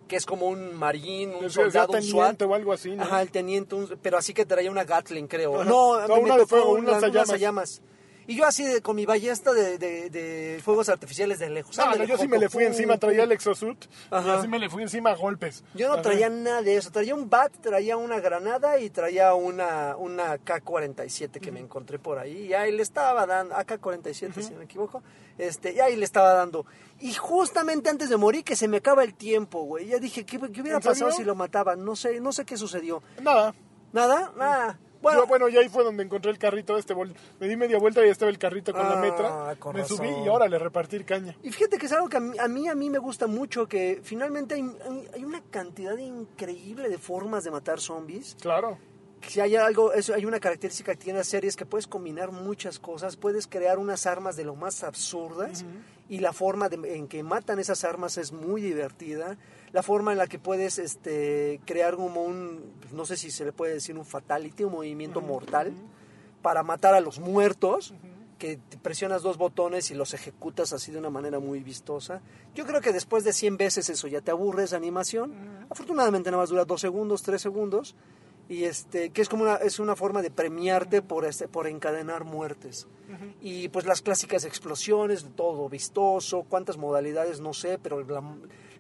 Que es como un marín, un soldado, un SWAT. teniente o algo así, ¿no? Ajá, el teniente, un- pero así que traía una Gatling, creo. Ajá. No, No, una de fuego, un una- un lanzallamas. Y yo así de, con mi ballesta de, de- de fuegos artificiales de lejos. No, no, yo sí me le fui encima, traía el exosuit. Ajá. Y así me le fui encima a golpes. Yo no Ajá. traía nada de eso. Traía un bat, traía una granada y traía una, una K-47 que me encontré por ahí. Y ahí le estaba dando, AK-47 si no me equivoco. Este, y ahí le estaba dando. Y justamente antes de morir que se me acaba el tiempo, güey. Ya dije, ¿qué, qué hubiera pasado si lo mataban? No sé, no sé qué sucedió. Nada. ¿Nada? Nada. Bueno, Bueno, bueno, y ahí fue donde encontré el carrito este. vol- Me di media vuelta y estaba el carrito con la Ah, metra. con Me razón. subí y ahora le repartir caña. Y fíjate que es algo que a mí a mí, a mí me gusta mucho, que finalmente hay, hay- hay una cantidad increíble de formas de matar zombies. Claro. Si hay algo, eso, hay una característica que tiene la serie es que puedes combinar muchas cosas, puedes crear unas armas de lo más absurdas y la forma de- en que matan esas armas es muy divertida. La forma en la que puedes este, crear como un, no sé si se le puede decir un fatality, un movimiento mortal para matar a los muertos, que presionas dos botones y los ejecutas así de una manera muy vistosa. Yo creo que después de 100 veces eso ya te aburre esa animación. Afortunadamente nada más dura dos segundos, tres segundos. Y este, que es como una, es una forma de premiarte por, este, por encadenar muertes. Y pues las clásicas explosiones, todo vistoso, cuántas modalidades, no sé, pero la-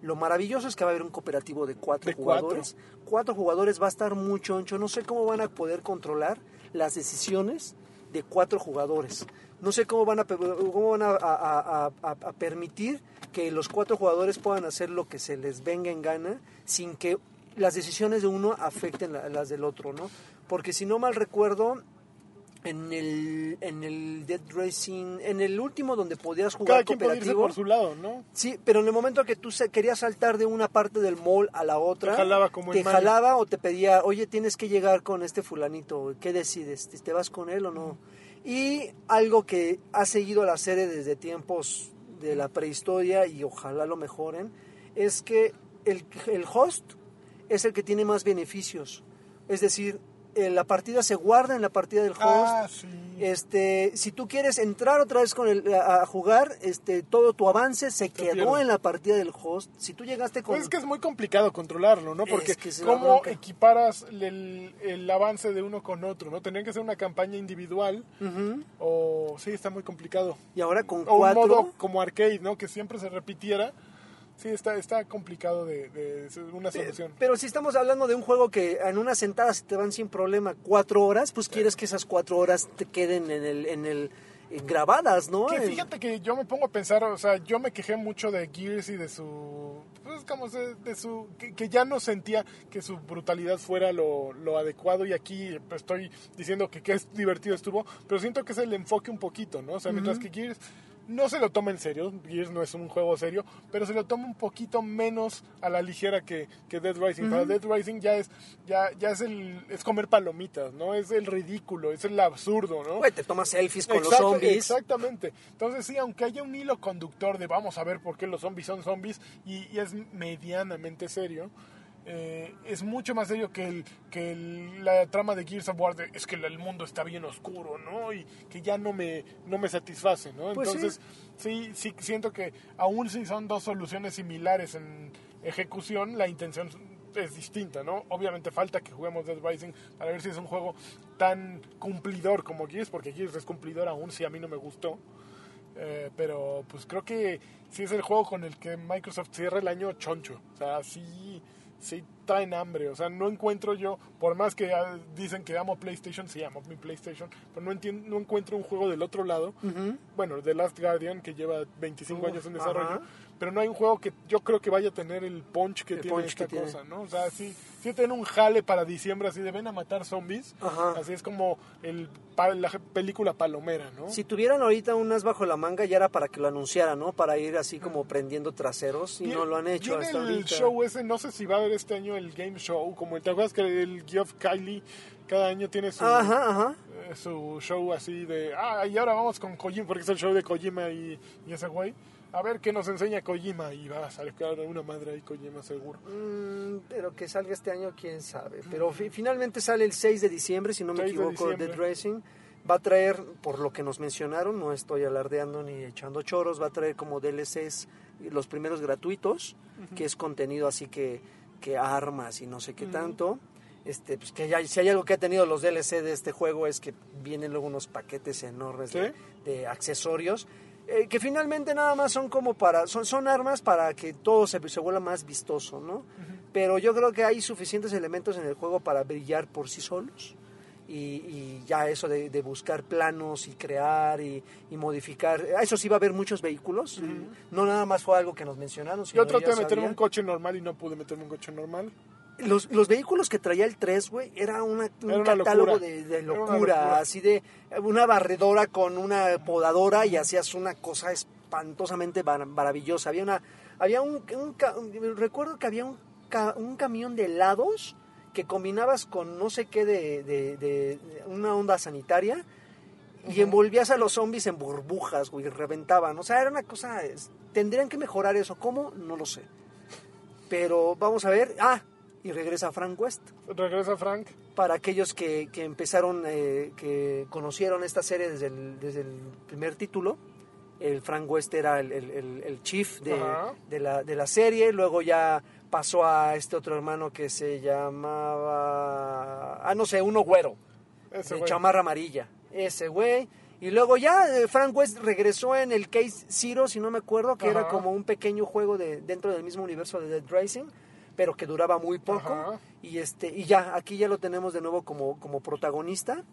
lo maravilloso es que va a haber un cooperativo de cuatro jugadores. Cuatro jugadores va a estar muy choncho. No sé cómo van a poder controlar las decisiones de cuatro jugadores. No sé cómo van a, cómo van a, a- a- a- a permitir que los cuatro jugadores puedan hacer lo que se les venga en gana sin que las decisiones de uno afecten la- las del otro, ¿no? Porque si no mal recuerdo, en el, en el Dead Racing, en el último donde podías jugar Cada quien puede irse cooperativo, por su lado, ¿no? Sí, pero en el momento que tú se- querías saltar de una parte del mall a la otra, Te jalaba como te jalaba o te pedía, oye, tienes que llegar con este fulanito, ¿qué decides? ¿Te- ¿Te vas con él o no? Y algo que ha seguido la serie desde tiempos de la prehistoria y ojalá lo mejoren, es que el, el host es el que tiene más beneficios. Es decir, eh, la partida se guarda en la partida del host. Ah, sí. Este, si tú quieres entrar otra vez con el, a, jugar, este, todo tu avance se quedó en la partida del host. Si tú llegaste con... Es que es muy complicado controlarlo, ¿no? Porque Es que cómo equiparas el, el avance de uno con otro, ¿no? Tendrían que ser una campaña individual o sí, está muy complicado. Y ahora con O un cuatro... modo como arcade, ¿no? Que siempre se repitiera. Sí, está, está complicado de, una solución. Pero si estamos hablando de un juego que en una sentada se te van sin problema cuatro horas, pues quieres que esas cuatro horas te queden en el, en el grabadas, ¿no? Que fíjate que yo me pongo a pensar, o sea, yo me quejé mucho de Gears y de su, pues como se- de su, que, que ya no sentía que su brutalidad fuera lo, lo adecuado y aquí pues, estoy diciendo que, es divertido estuvo, pero siento que es el enfoque un poquito, ¿no? O sea, mientras que Gears no se lo toma en serio, Gears no es un juego serio, pero se lo toma un poquito menos a la ligera que, que Dead Rising. Para Dead Rising ya es, ya, ya es el, es comer palomitas, ¿no? Es el ridículo, es el absurdo, ¿no? Te tomas selfies con los zombies. Exactamente. Entonces sí, aunque haya un hilo conductor de vamos a ver por qué los zombies son zombies y, y es medianamente serio, eh, es mucho más serio que, el, que el- la trama de Gears of War de, es que el mundo está bien oscuro, ¿no? Y que ya no me, no me satisface, ¿no? Pues sí. Entonces sí. sí, siento que aún si son dos soluciones similares en ejecución, la intención es distinta, ¿no? Obviamente falta que juguemos Dead Rising para ver si es un juego tan cumplidor como Gears, porque Gears es cumplidor aún si a mí no me gustó. Eh, pero pues creo que sí es el juego con el que Microsoft cierra el año choncho. O sea, sí, sí traen hambre. O sea, no encuentro yo, por más que ah, dicen que amo PlayStation, sí amo mi PlayStation, pero no, entien- no encuentro un juego del otro lado. Bueno, The Last Guardian, que lleva 25 Uf, años en desarrollo. Pero no hay un juego que yo creo que vaya a tener el punch que El tiene punch esta que tiene. cosa, ¿no? O sea, sí, sí tiene un jale para diciembre así de ven a matar zombies. Ajá. Así es como el, la película palomera, ¿no? Si tuvieran ahorita un as bajo la manga ya era para que lo anunciaran, ¿no? Para ir así como prendiendo traseros y no lo han hecho hasta el ahorita. show ese, no sé si va a haber este año el game show, como ¿te acuerdas que el Geoff Kylie cada año tiene su, Ajá, ajá. eh, su show así de, ah, y ahora vamos con Kojima, porque es el show de Kojima y, y ese güey, a ver qué nos enseña Kojima, y va a salir una madre ahí Kojima seguro. Mm, pero que salga este año, quién sabe. Pero fi- finalmente sale el 6 de diciembre, si no me 6 de equivoco, diciembre. Dead Racing. Va a traer, por lo que nos mencionaron, no estoy alardeando ni echando choros, va a traer como DLCs los primeros gratuitos, que es contenido así que, que armas y no sé qué tanto. Este, pues que ya, si hay algo que ha tenido los DLC de este juego es que vienen luego unos paquetes enormes de, de accesorios eh, que finalmente nada más son como para son, son armas para que todo se, se vuelva más vistoso no pero yo creo que hay suficientes elementos en el juego para brillar por sí solos y, y ya eso de, de buscar planos y crear y, y modificar eso sí va a haber muchos vehículos. No nada más fue algo que nos mencionaron Yo traté de meterme un coche normal y no pude meterme un coche normal. Los, los vehículos que traía el 3, güey, era una, un Era una catálogo locura. de, locura, locura. así de una barredora con una podadora y hacías una cosa espantosamente maravillosa. Había una, había un, un recuerdo que había un, un camión de helados que combinabas con no sé qué de, de- de- una onda sanitaria y envolvías a los zombies en burbujas, güey, reventaban. O sea, era una cosa, tendrían que mejorar eso. ¿Cómo? No lo sé. Pero vamos a ver. Ah, y regresa Frank West. Regresa Frank. Para aquellos que, que empezaron, eh, que conocieron esta serie desde el, desde el primer título, el Frank West era el, el- chief de, de la, de la serie. Luego ya pasó a este otro hermano que se llamaba. Ah, no sé, uno güero. Ese de güey. chamarra amarilla. Ese güey. Y luego ya eh, Frank West regresó en el Case Zero, si no me acuerdo, que era como un pequeño juego de dentro del mismo universo de Dead Rising, pero que duraba muy poco. Ajá. Y este y ya, aquí ya lo tenemos de nuevo como, como protagonista.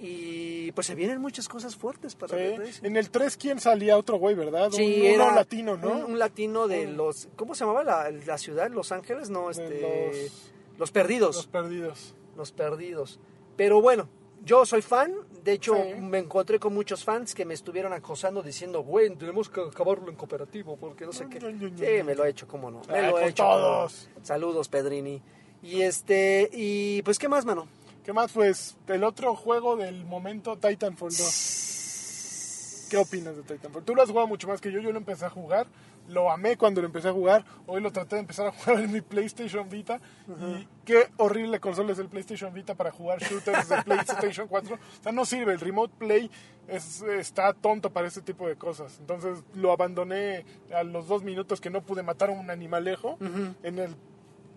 Y pues se vienen muchas cosas fuertes para Sí. En el 3, ¿quién salía? Otro güey, ¿verdad? Sí, un, era latino, ¿no? Un, un latino de Un- los... ¿Cómo se llamaba la, la ciudad? ¿Los Ángeles? No, este... los- los Perdidos. Los perdidos. Los perdidos. Pero bueno, yo soy fan. De hecho, Sí. me encontré con muchos fans que me estuvieron acosando diciendo, güey, tenemos que acabarlo en cooperativo porque no sé qué. Sí, me lo he hecho, cómo no. Me Ah, lo he hecho. todos. Saludos, Pedrini. Y este, y pues, ¿qué más, mano? ¿Qué más? Pues el otro juego del momento, Titanfall 2. ¿Qué opinas de Titanfall? Tú lo has jugado mucho más que yo, yo lo empecé a jugar, lo amé cuando lo empecé a jugar. Hoy lo traté de empezar a jugar en mi PlayStation Vita. Y qué horrible consola es el PlayStation Vita para jugar shooters de PlayStation 4. O sea, no sirve. El Remote Play es, está tonto para este tipo de cosas. Entonces lo abandoné a los dos minutos que no pude matar a un animalejo en el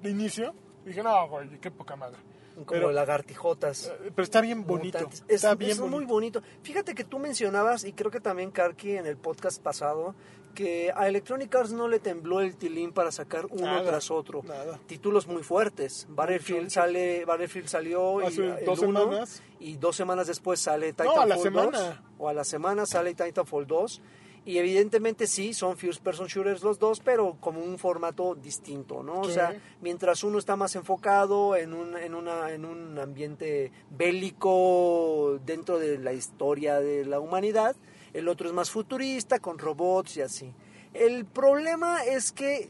inicio. Dije, no, güey, qué poca madre. Como Pero, lagartijotas. eh, pero está bien bonito. mutantes. Es, está bien es bonito. muy bonito. Fíjate que tú mencionabas, y creo que también Karki en el podcast pasado, que a Electronic Arts no le tembló el tilín para sacar uno Nada, tras otro. nada. Títulos muy fuertes. Battlefield, sale, Battlefield salió y, Hace el dos uno, semanas. y dos semanas después sale a Titanfall la 2. semana. O a la semana sale Titanfall 2. Y evidentemente sí, son first person shooters los dos, pero como un formato distinto, ¿no? O sea, mientras uno está más enfocado en un, en una, en un ambiente bélico dentro de la historia de la humanidad, el otro es más futurista, con robots y así. El problema es que,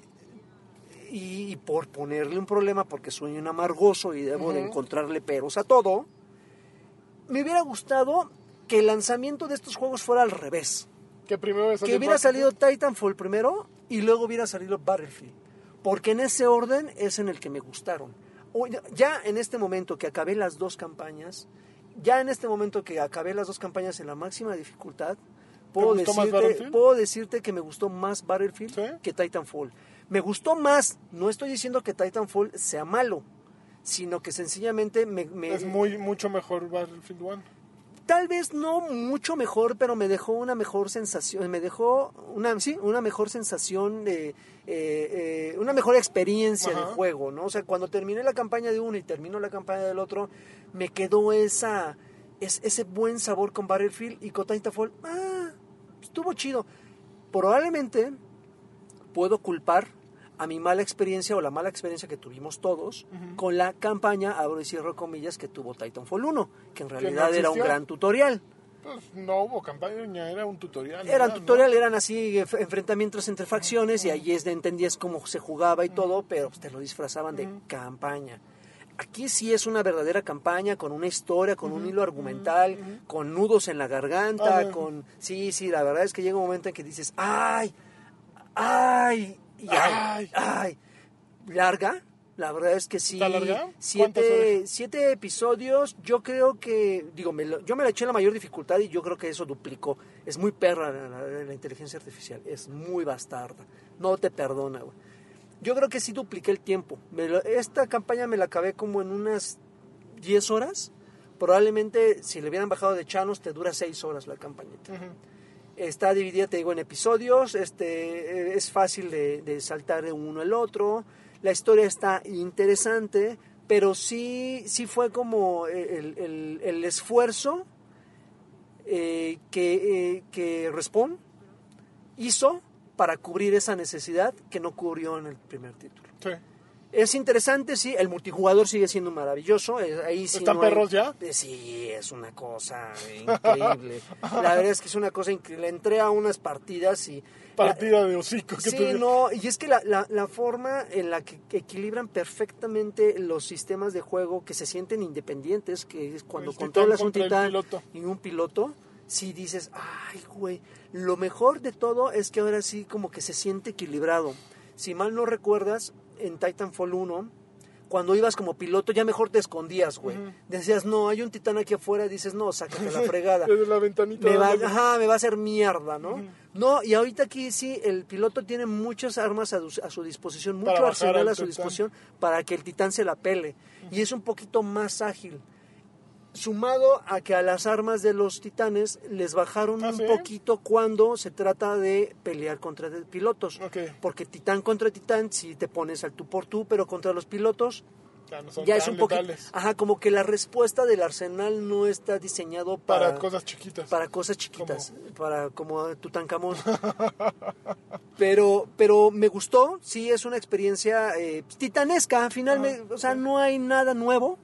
y, y por ponerle un problema, porque soy un amargoso y debo de encontrarle peros a todo, me hubiera gustado que el lanzamiento de estos juegos fuera al revés. Que primero Que hubiera salido Titanfall primero y luego hubiera salido Battlefield. Porque en ese orden es en el que me gustaron. O- Ya en este momento que acabé las dos campañas, ya en este momento que acabé las dos campañas en la máxima dificultad, puedo decirte, puedo decirte que me gustó más Battlefield ¿Sí? que Titanfall. Me gustó más, no estoy diciendo que Titanfall sea malo, sino que sencillamente me, me- Es muy, mucho mejor Battlefield 1. Tal vez no mucho mejor, pero me dejó una mejor sensación, me dejó una, sí, una mejor sensación de, eh, eh, una mejor experiencia Ajá. de juego, ¿no? O sea, cuando terminé la campaña de uno y termino la campaña del otro, me quedó esa, es- ese buen sabor con Battlefield y con Titanfall, ah, estuvo chido. Probablemente puedo culpar a mi mala experiencia o la mala experiencia que tuvimos todos con la campaña, abro y cierro comillas, que tuvo Titanfall 1, que en realidad era un gran tutorial. Pues no hubo campaña, era un tutorial. Eran ¿verdad? tutorial, eran así enfrentamientos entre facciones y ahí es de entendías cómo se jugaba y todo, pero pues, te lo disfrazaban de campaña. Aquí sí es una verdadera campaña con una historia, con un hilo argumental, con nudos en la garganta, con sí, sí, la verdad es que llega un momento en que dices, "Ay, ay, y ay, Ay. ay". larga. La verdad es que sí. ¿Está larga? ¿Cuántas Siete, siete episodios. Yo creo que, digo, me lo- yo me la eché en la mayor dificultad y yo creo que eso duplicó. Es muy perra la, la- la inteligencia artificial. Es muy bastarda. No te perdona, güey. Yo creo que sí dupliqué el tiempo. Me lo- esta campaña me la acabé como en unas 10 horas. Probablemente si le hubieran bajado de chanos te dura 6 horas la campañita. Está dividida, te digo, en episodios. Este, eh, es fácil de, saltar de uno al otro. La historia está interesante, pero sí, sí fue como el, el- el esfuerzo eh, que, eh, que Respawn hizo para cubrir esa necesidad que no cubrió en el primer título. Sí. Es interesante, sí, el multijugador sigue siendo maravilloso. eh, Ahí sí ¿Están no hay- perros ya? eh, Sí, es una cosa increíble. La verdad es que es una cosa increíble. Entré a unas partidas y... Partida de hocico. que Sí, te no, y es que la, la, la forma en la que equilibran perfectamente los sistemas de juego que se sienten independientes, que es cuando El controlas un titán piloto. y un piloto, sí dices, ay, güey, lo mejor de todo es que ahora sí como que se siente equilibrado. Si mal no recuerdas, en Titanfall 1, cuando ibas como piloto ya mejor te escondías, güey. Decías, no, hay un titán aquí afuera, dices, no, sácate la fregada Desde la ventanita. me va, ajá, me va a hacer mierda, ¿no? No, y ahorita aquí sí, el piloto tiene muchas armas a, a su disposición, mucho arsenal al a su titán. disposición para que el titán se la pele. Y es un poquito más ágil. Sumado a que a las armas de los titanes les bajaron ¿Ah, un sí? poquito cuando se trata de pelear contra pilotos. Porque titán contra titán, si te pones al tú por tú, pero contra los pilotos Ya no ya es un poquito... Ajá, como que la respuesta del arsenal no está diseñado Para, para, cosas chiquitas. para cosas chiquitas, para como Tutankamón. pero, pero me gustó, sí es una experiencia eh, titanesca, finalmente, o sea, no hay nada nuevo.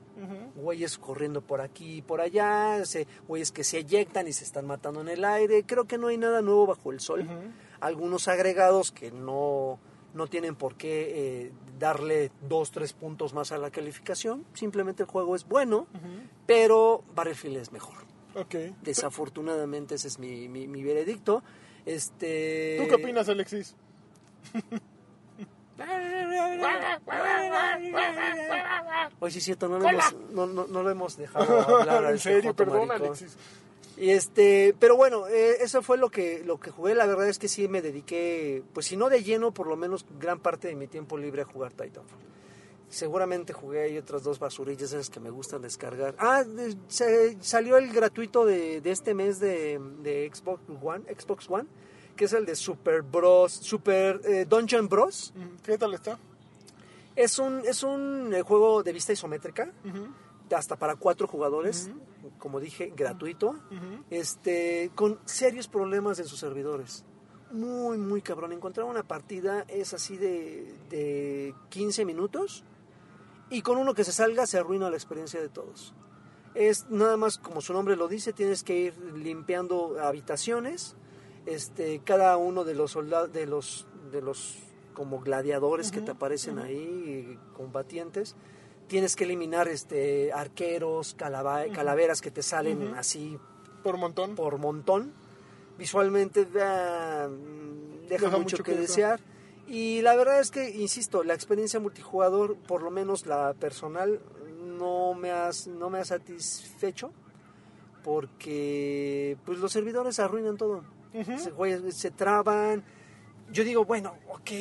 Güeyes corriendo por aquí y por allá, se- güeyes que se eyectan y se están matando en el aire. Creo que no hay nada nuevo bajo el sol. Algunos agregados que no, no tienen por qué eh, darle dos, tres puntos más a la calificación. Simplemente el juego es bueno, pero Battlefield es mejor. Desafortunadamente ese es mi, mi, mi veredicto. Este, ¿Tú qué opinas, Alexis? Oye, sí es cierto, no lo, hemos, no, no- no lo hemos dejado hablar en serio, perdón. Alexis. Y este, pero bueno, eh, eso fue lo que, lo que jugué. La verdad es que sí me dediqué, pues si no de lleno, por lo menos gran parte de mi tiempo libre a jugar Titanfall. Seguramente jugué ahí otras dos basurillas esas que me gustan descargar. Ah, se- salió el gratuito de, de este mes de, de Xbox One, Xbox One, que es el de Super Bros, Super eh, Dungeon Bros. ¿Qué tal está? Es un, es un eh, juego de vista isométrica, hasta para cuatro jugadores, como dije, gratuito este, con serios problemas en sus servidores. Muy, muy cabrón. Encontrar una partida es así de, de 15 minutos y con uno que se salga se arruina la experiencia de todos. Es nada más como su nombre lo dice, tienes que ir limpiando habitaciones. Este, cada uno de los soldados, de los, de los como gladiadores que te aparecen ahí, combatientes, tienes que eliminar este arqueros, calaba- calaveras que te salen así Por montón. por montón. Visualmente da- mm, deja, Deja mucho, que que desear. Y la verdad es que, insisto, la experiencia multijugador, por lo menos la personal, no me, has, no me ha satisfecho porque pues los servidores arruinan todo. Se, güey, se traban. Yo digo, bueno, ok,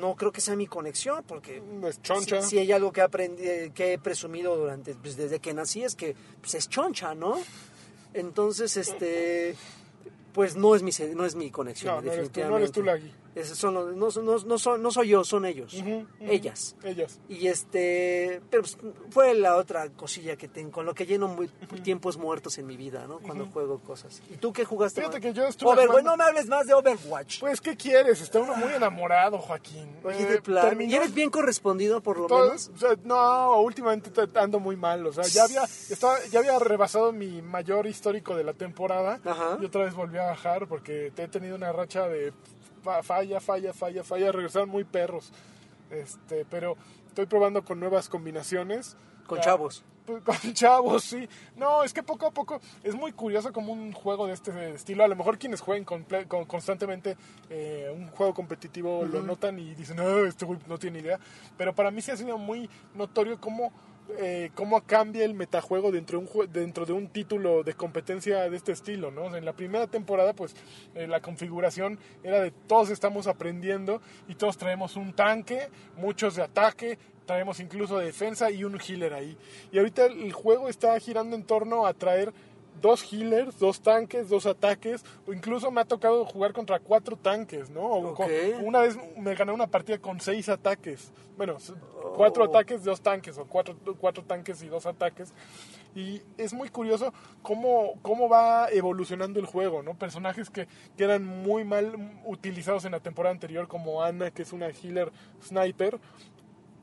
no creo que sea mi conexión porque Es choncha. si, si hay algo que, aprendí, que he presumido durante pues, desde que nací es que pues, es choncha, ¿no? Entonces, este, pues no es mi no es mi conexión, No, no eres tú, definitivamente. no eres tú, Lagui. Esos son no, no, no son- no soy yo, son ellos, ellas. Ellas. Y este, pero pues, fue la otra cosilla que tengo, con lo que lleno muy, tiempos muertos en mi vida, ¿no? Cuando juego cosas. ¿Y tú qué jugaste? Fíjate que yo estuve Overwatch, jugando- no me hables más de Overwatch. Pues, ¿qué quieres? Está uno muy enamorado, Joaquín. Oye, Eh, de plan, terminó- ¿y eres bien correspondido por lo todo- menos? o sea, no, últimamente te- ando muy mal. O sea, ya había, estaba, ya había rebasado mi mayor histórico de la temporada. Ajá. Y otra vez volví a bajar porque te he tenido una racha de falla, falla, falla, falla. Regresaron muy perros. Este, pero estoy probando con nuevas combinaciones. Con Ya, chavos. pues, Con chavos, sí. No, es que poco a poco es muy curioso como un juego de este estilo. A lo mejor quienes jueguen comple- con- constantemente eh, un juego competitivo lo notan y dicen, no, este güey no tiene idea. Pero para mí sí ha sido muy notorio cómo, eh, cómo cambia el metajuego dentro de, un, dentro de un título de competencia de este estilo, ¿no? En la primera temporada, pues eh, la configuración era de todos estamos aprendiendo y todos traemos un tanque, muchos de ataque, traemos incluso de defensa y un healer ahí. Y ahorita el juego está girando en torno a traer dos healers, dos tanques, dos ataques, o incluso me ha tocado jugar contra cuatro tanques, ¿no? O con- Ok. una vez me gané una partida con seis ataques. Bueno, s- cuatro Oh. ataques, dos tanques, o cuatro, cuatro tanques y dos ataques. Y es muy curioso cómo, cómo va evolucionando el juego, ¿no? Personajes que, que eran muy mal utilizados en la temporada anterior, como Ana, que es una healer sniper.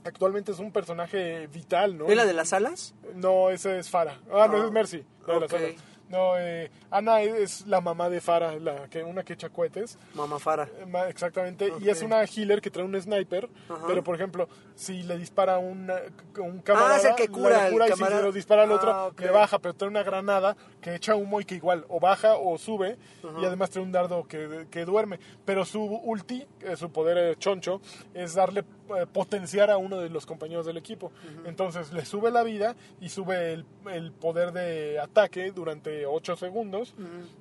Actualmente es un personaje vital, ¿no? ¿Es la de las alas? No, ese es Farah. Ah, no, Ah, es Mercy. la de las alas. No, eh, Ana es la mamá de Farah, la que, una que echa cohetes. Mamá Fara. Eh, Exactamente, y es una healer que trae un sniper, Ajá. pero por ejemplo, si le dispara un, un camarada, Ah, es el que cura al cura y si se lo dispara al otro, Ah, le baja, pero trae una granada que echa humo y que igual o baja o sube, y además trae un dardo que, que duerme. Pero su ulti, eh, su poder eh, choncho, es darle, eh, potenciar a uno de los compañeros del equipo. Entonces le sube la vida y sube el, el poder de ataque durante 8 segundos,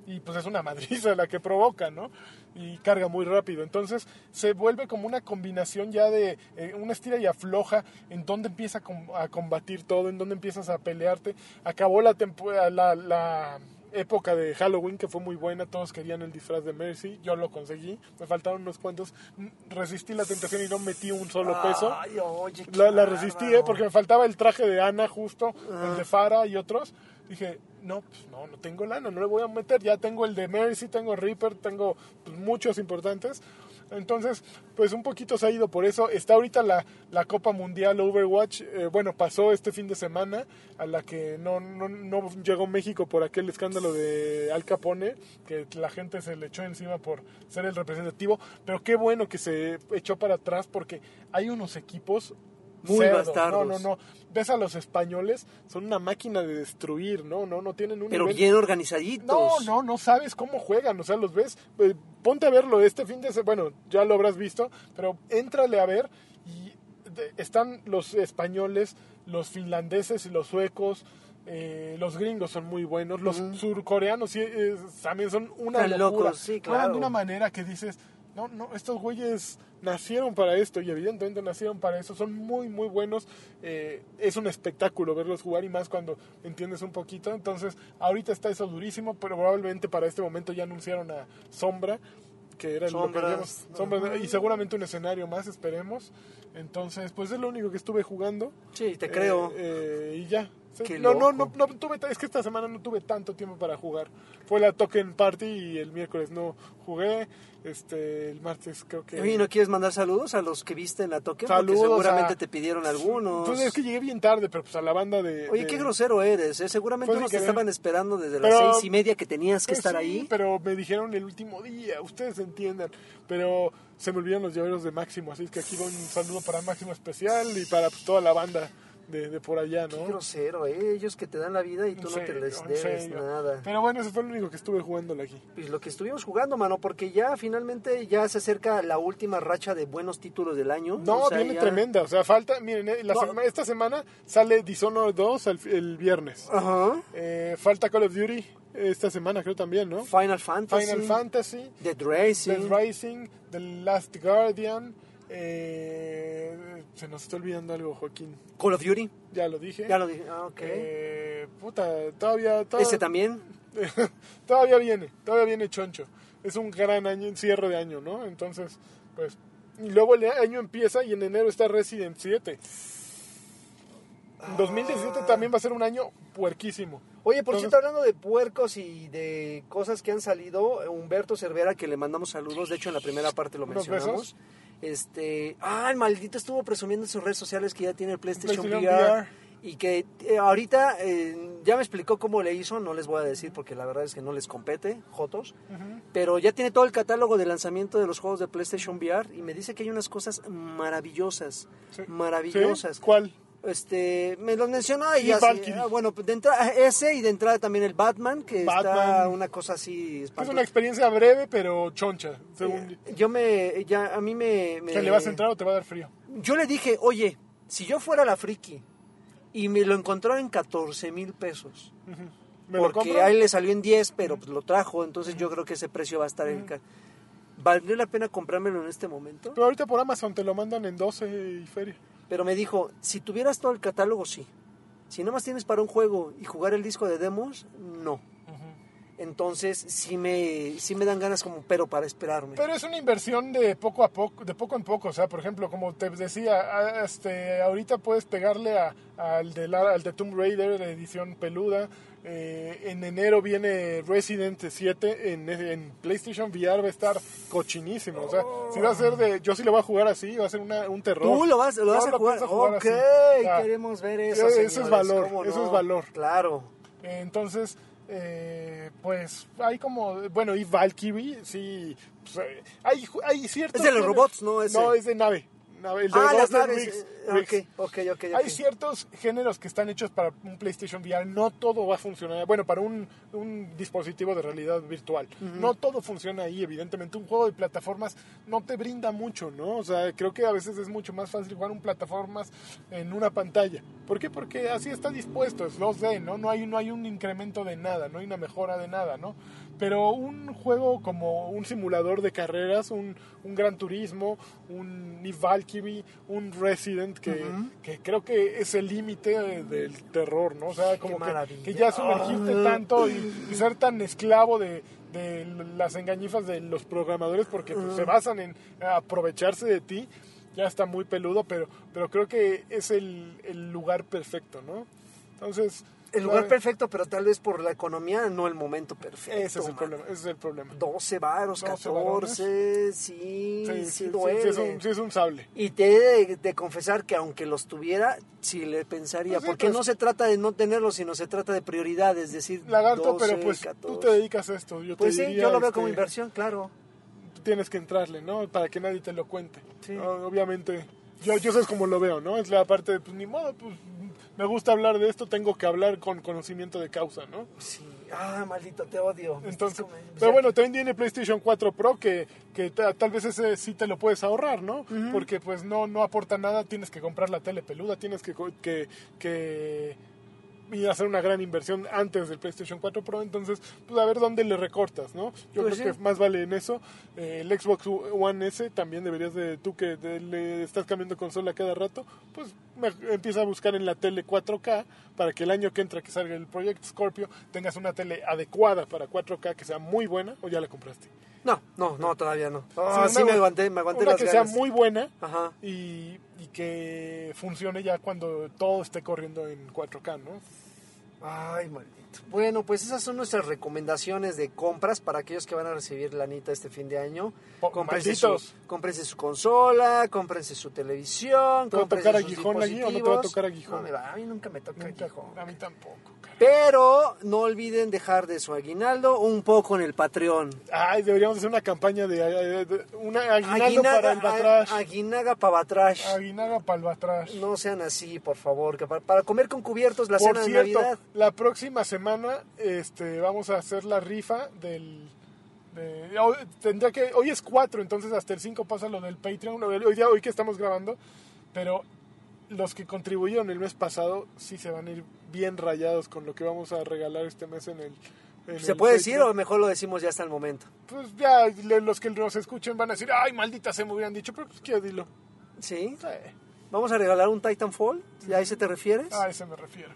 y pues es una madriza la que provoca, ¿no? Y carga muy rápido. Entonces se vuelve como una combinación ya de eh, una estira y afloja en donde empieza a, com- a combatir todo, en donde empiezas a pelearte. Acabó la, tempo- la, la época de Halloween que fue muy buena, todos querían el disfraz de Mercy, yo lo conseguí, me faltaron unos cuantos, resistí la tentación y no metí un solo peso. Ay, oye, La, la resistí. ¿eh? porque me faltaba el traje de Ana justo, el de Farah y otros. Dije, no, pues no, no tengo lana, no le voy a meter. Ya tengo el de Mercy, tengo Reaper, tengo pues, muchos importantes. Entonces, pues un poquito se ha ido por eso. Está ahorita la, la Copa Mundial Overwatch. eh, bueno, pasó este fin de semana a la que no, no, no llegó México por aquel escándalo de Al Capone, que la gente se le echó encima por ser el representativo. Pero qué bueno que se echó para atrás porque hay unos equipos Muy cerdos. bastardos. No, no, no. Ves a los españoles, son una máquina de destruir, ¿no? No, no tienen un Pero nivel- bien organizaditos. No, no, no sabes cómo juegan, o sea, los ves, eh, ponte a verlo este fin de semana, bueno, ya lo habrás visto, pero éntrale a ver y de- están los españoles, los finlandeses y los suecos, eh, los gringos son muy buenos, los surcoreanos sí, eh, también son una Están locura. locos, sí, claro. de una manera que dices, no, no, estos güeyes nacieron para esto y evidentemente nacieron para eso, son muy, muy buenos. eh, es un espectáculo verlos jugar y más cuando entiendes un poquito. Entonces, ahorita está eso durísimo, pero probablemente para este momento ya anunciaron a Sombra, que era lo que Sombras, habíamos- Sombra, y seguramente un escenario más, esperemos. Entonces, pues es lo único que estuve jugando. Sí, te creo. Eh, y ya. Sí, Qué no, no, loco. no, no tuve, es que esta semana no tuve tanto tiempo para jugar. Fue la Token Party y el miércoles no jugué. Este, el martes creo que. Oye, ¿no quieres mandar saludos a los que viste en la? Porque Saludos seguramente a- te pidieron algunos. Pues es que llegué bien tarde, pero pues a la banda de. Oye, de- qué grosero eres, ¿eh? Seguramente unos te querer. estaban esperando desde las seis y media que tenías que Pues estar sí, ahí. Pero me dijeron el último día, ustedes entiendan. Pero se me olvidaron los llaveros de Máximo, así que aquí va un saludo para Máximo especial y para pues, toda la banda de, de por allá, Qué ¿no? grosero, ¿eh? Ellos que te dan la vida y tú no te les debes nada. Pero bueno, eso fue lo único que estuve jugándole aquí. Pues lo que estuvimos jugando, mano, porque ya finalmente ya se acerca la última racha de buenos títulos del año. No, O sea, viene ya- tremenda. O sea, falta, miren, eh, la No. sema- esta semana sale Dishonored 2 el, el viernes. Ajá. Eh, falta Call of Duty esta semana, creo también, ¿no? Final Fantasy. Final Fantasy, Dead Racing. Dead Rising, The Last Guardian. eh, se nos está olvidando algo, Joaquín. Call of Duty. Ya lo dije. Ya lo dije. Ah, ok. Eh, puta, todavía, todavía, Ese también. todavía viene, todavía viene choncho. Es un gran año, un cierre de año, ¿no? Entonces, pues, y luego el año empieza y en enero está Resident 7. Ah. 2017 también va a ser un año puerquísimo. Oye, por Entonces- cierto, hablando de puercos y de cosas que han salido, Humberto Cervera, que le mandamos saludos, de hecho en la primera parte lo ¿Unos mencionamos. Este, ah, el maldito estuvo presumiendo en sus redes sociales que ya tiene el PlayStation, PlayStation VR, VR. y que eh, ahorita eh, ya me explicó cómo le hizo, no les voy a decir porque la verdad es que no les compete, Jotos, pero ya tiene todo el catálogo de lanzamiento de los juegos de PlayStation VR y me dice que hay unas cosas maravillosas, Sí. maravillosas. ¿Sí? ¿Cuál? Este, me los mencionó y sé, Valkyrie. ah, bueno, de entrada ese y de entrada también el Batman, que está Batman. una cosa así Es espantosa. una experiencia breve, pero choncha. Según, Eh, Yo me, ya, a mí me, me- ¿Que le vas a entrar o te va a dar frío? Yo le dije, oye, si yo fuera la friki y me lo encontró en 14 mil pesos, ¿Me lo porque compro? a él le salió en 10, pero pues lo trajo, entonces yo creo que ese precio va a estar en... ¿Valdría la pena comprármelo en este momento? Pero ahorita por Amazon te lo mandan en 12 y feria. Pero me dijo, si tuvieras todo el catálogo, sí. Si nada más tienes para un juego y jugar el disco de demos, no. Entonces sí me, sí me dan ganas como pero para esperarme. Pero es una inversión de poco a poco, de poco en poco. O sea, por ejemplo, como te decía, a- este, ahorita puedes pegarle a- al, de la- al de Tomb Raider, de edición peluda. Eh, en enero viene Resident 7 en, en PlayStation VR, va a estar cochinísimo. O sea, si va a ser de. Yo sí lo voy a jugar así, va a ser una- un terror. Tú lo vas, lo No vas a jugar. pienso ok, así. Queremos ver eso. eso es valor, ¿cómo eso es valor. Claro. Entonces, eh, pues hay como, bueno, y Valkyrie, sí, pues, eh, hay, hay ciertos... Es de los géneros- robots, ¿no? Ese. No, es de nave. Nave, el de Ah, las naves. Rigs- eh, Rigs. Ok, ok, ok. ok. Hay ciertos géneros que están hechos para un PlayStation VR, no todo va a funcionar, bueno, para un, un dispositivo de realidad virtual. No todo funciona ahí, evidentemente. Un juego de plataformas no te brinda mucho, ¿no? O sea, creo que a veces es mucho más fácil jugar un plataformas en una pantalla. ¿Por qué? Porque así está dispuesto, es 2D, ¿no? No hay, no hay un incremento de nada, no hay una mejora de nada, ¿no? Pero un juego como un simulador de carreras, un, un Gran Turismo, un Eve Valkyrie, un Resident, que, que creo que es el límite de- del terror, ¿no? O sea, como que, que ya sumergirte Ah. tanto y, y ser tan esclavo de, de las engañifas de los programadores porque pues, se basan en aprovecharse de ti, ya está muy peludo, pero, pero creo que es el, el lugar perfecto, ¿no? Entonces... El lugar perfecto, pero tal vez por la economía, no el momento perfecto. Ese es el man. problema, ese es el problema. 12 varos, 12 14, sí, sí, Sí, sí, sí, duele. sí es un, sí es un sable. Y te he de, de confesar que aunque los tuviera, sí le pensaría, Pues sí, porque pero- no se trata de no tenerlos, sino se trata de prioridades, es decir, Lagarto, 12, pero pues tú 14. te dedicas a esto. Yo Pues te sí, diría, yo lo veo este, como inversión, claro. tú tienes que entrarle, ¿no? Para que nadie te lo cuente. Sí. Obviamente, Yo, yo eso es como lo veo, ¿no? Es la parte de, pues ni modo, pues me gusta hablar de esto, tengo que hablar con conocimiento de causa, ¿no? Sí. Ah, maldito, te odio. Entonces, pero bueno, también tiene PlayStation 4 Pro que, que ta- tal vez ese sí te lo puedes ahorrar, ¿no? Porque pues no, no aporta nada, tienes que comprar la tele peluda, tienes que, que, que a hacer una gran inversión antes del PlayStation 4 Pro, entonces pues a ver dónde le recortas, ¿no? Yo Pues creo sí. que más vale en eso. Eh, el Xbox One S también deberías de, tú que de- le estás cambiando consola cada rato, pues me- empieza a buscar en la tele 4K para que el año que entra que salga el Project Scorpio tengas una tele adecuada para 4K que sea muy buena o ya la compraste. No, no, no, todavía no. Ah, Sí, sí, me aguanté, me aguanté una las que ganas. sea muy buena Ajá. y, y que funcione ya cuando todo esté corriendo en 4K, ¿no? Ay, maldito. Bueno, pues esas son nuestras recomendaciones de compras para aquellos que van a recibir la anita este fin de año. Oh, Cómprense su, malditos. cómprense su consola, cómprense su televisión, ¿Te va a tocar aguijón allí o no te va a tocar aguijón? No me va, a mí nunca me toca Nunca- aguijón. a mí tampoco, cara. Pero no olviden dejar de su aguinaldo un poco en el Patreon. Ay, deberíamos hacer una campaña de, de- de- una aguinaldo para el batrash. aguinaga para batrash. Aguinaga para el batrash. No sean así, por favor, que para, para comer con cubiertos la Por cena de Navidad. la próxima semana este, vamos a hacer la rifa del... de- hoy- tendría que, hoy es 4, entonces hasta el 5 pasa lo del Patreon. Hoy, día, hoy que estamos grabando, pero los que contribuyeron el mes pasado sí se van a ir bien rayados con lo que vamos a regalar este mes en el... en ¿Se el puede decir o mejor lo decimos ya hasta el momento? Pues ya los que los escuchen van a decir, ay, maldita se me hubieran dicho, pero pues quiero dilo. ¿Sí? Sí, Vamos a regalar un Titanfall, ¿a ese te refieres? a ese me refiero.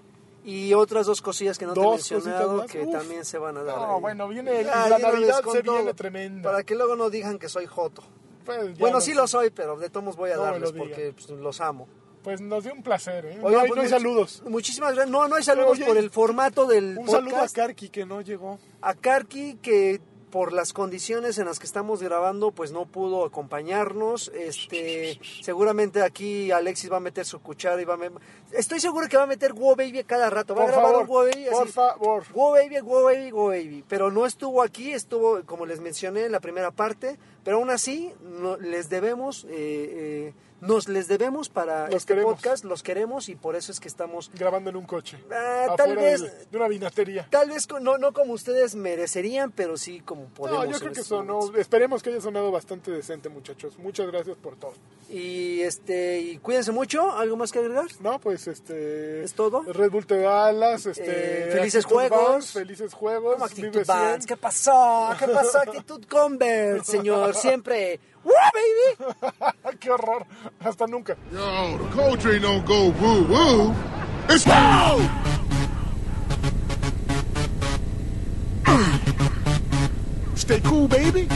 Y otras dos cosillas que no te he mencionado que Uf. también se van a dar. No, ahí. bueno, viene el- Ah, la Navidad se viene tremenda. Para que luego no digan que soy joto. Pues, Bueno, sí sé. lo soy, pero de todos voy a No darles lo porque pues, los amo. Pues nos dio un placer, ¿eh? Oigan, no, hay, pues, no hay much- saludos. Muchísimas gracias. No, no hay saludos Oye, por el formato del Un saludo a. Karki que no llegó. a Karki que por las condiciones en las que estamos grabando pues no pudo acompañarnos. Este seguramente aquí Alexis va a meter su cuchara y va a me- estoy seguro que va a meter Go Baby cada rato. Va Por a grabar favor, un Go Baby por así, favor. Go Baby Go Baby Go Baby. Pero no estuvo aquí estuvo como les mencioné en la primera parte. Pero aún así no- les debemos eh, eh, nos les debemos para Los este queremos. podcast los queremos y por eso es que estamos Grabando en un coche. Ah, tal vez- De, de una vinatería. tal vez no, no como ustedes merecerían pero sí como podemos No, yo creo que estos sonó. momentos. Esperemos que haya sonado bastante decente, muchachos. Muchas gracias por todo. Y este, y cuídense mucho. ¿Algo más que agregar? No, pues este. ¿Es todo? Red Bull te da alas. Este, Eh, felices Actitud juegos. Felices juegos. ¿Cómo vive actitud 100. Vans? ¿Qué pasó? ¿Qué pasó? Actitud Converse, señor. Siempre. ¡Woo, baby! ¡Qué horror! Hasta nunca. Yo, the cold train don't go woo woo. It's no! Stay cool, baby.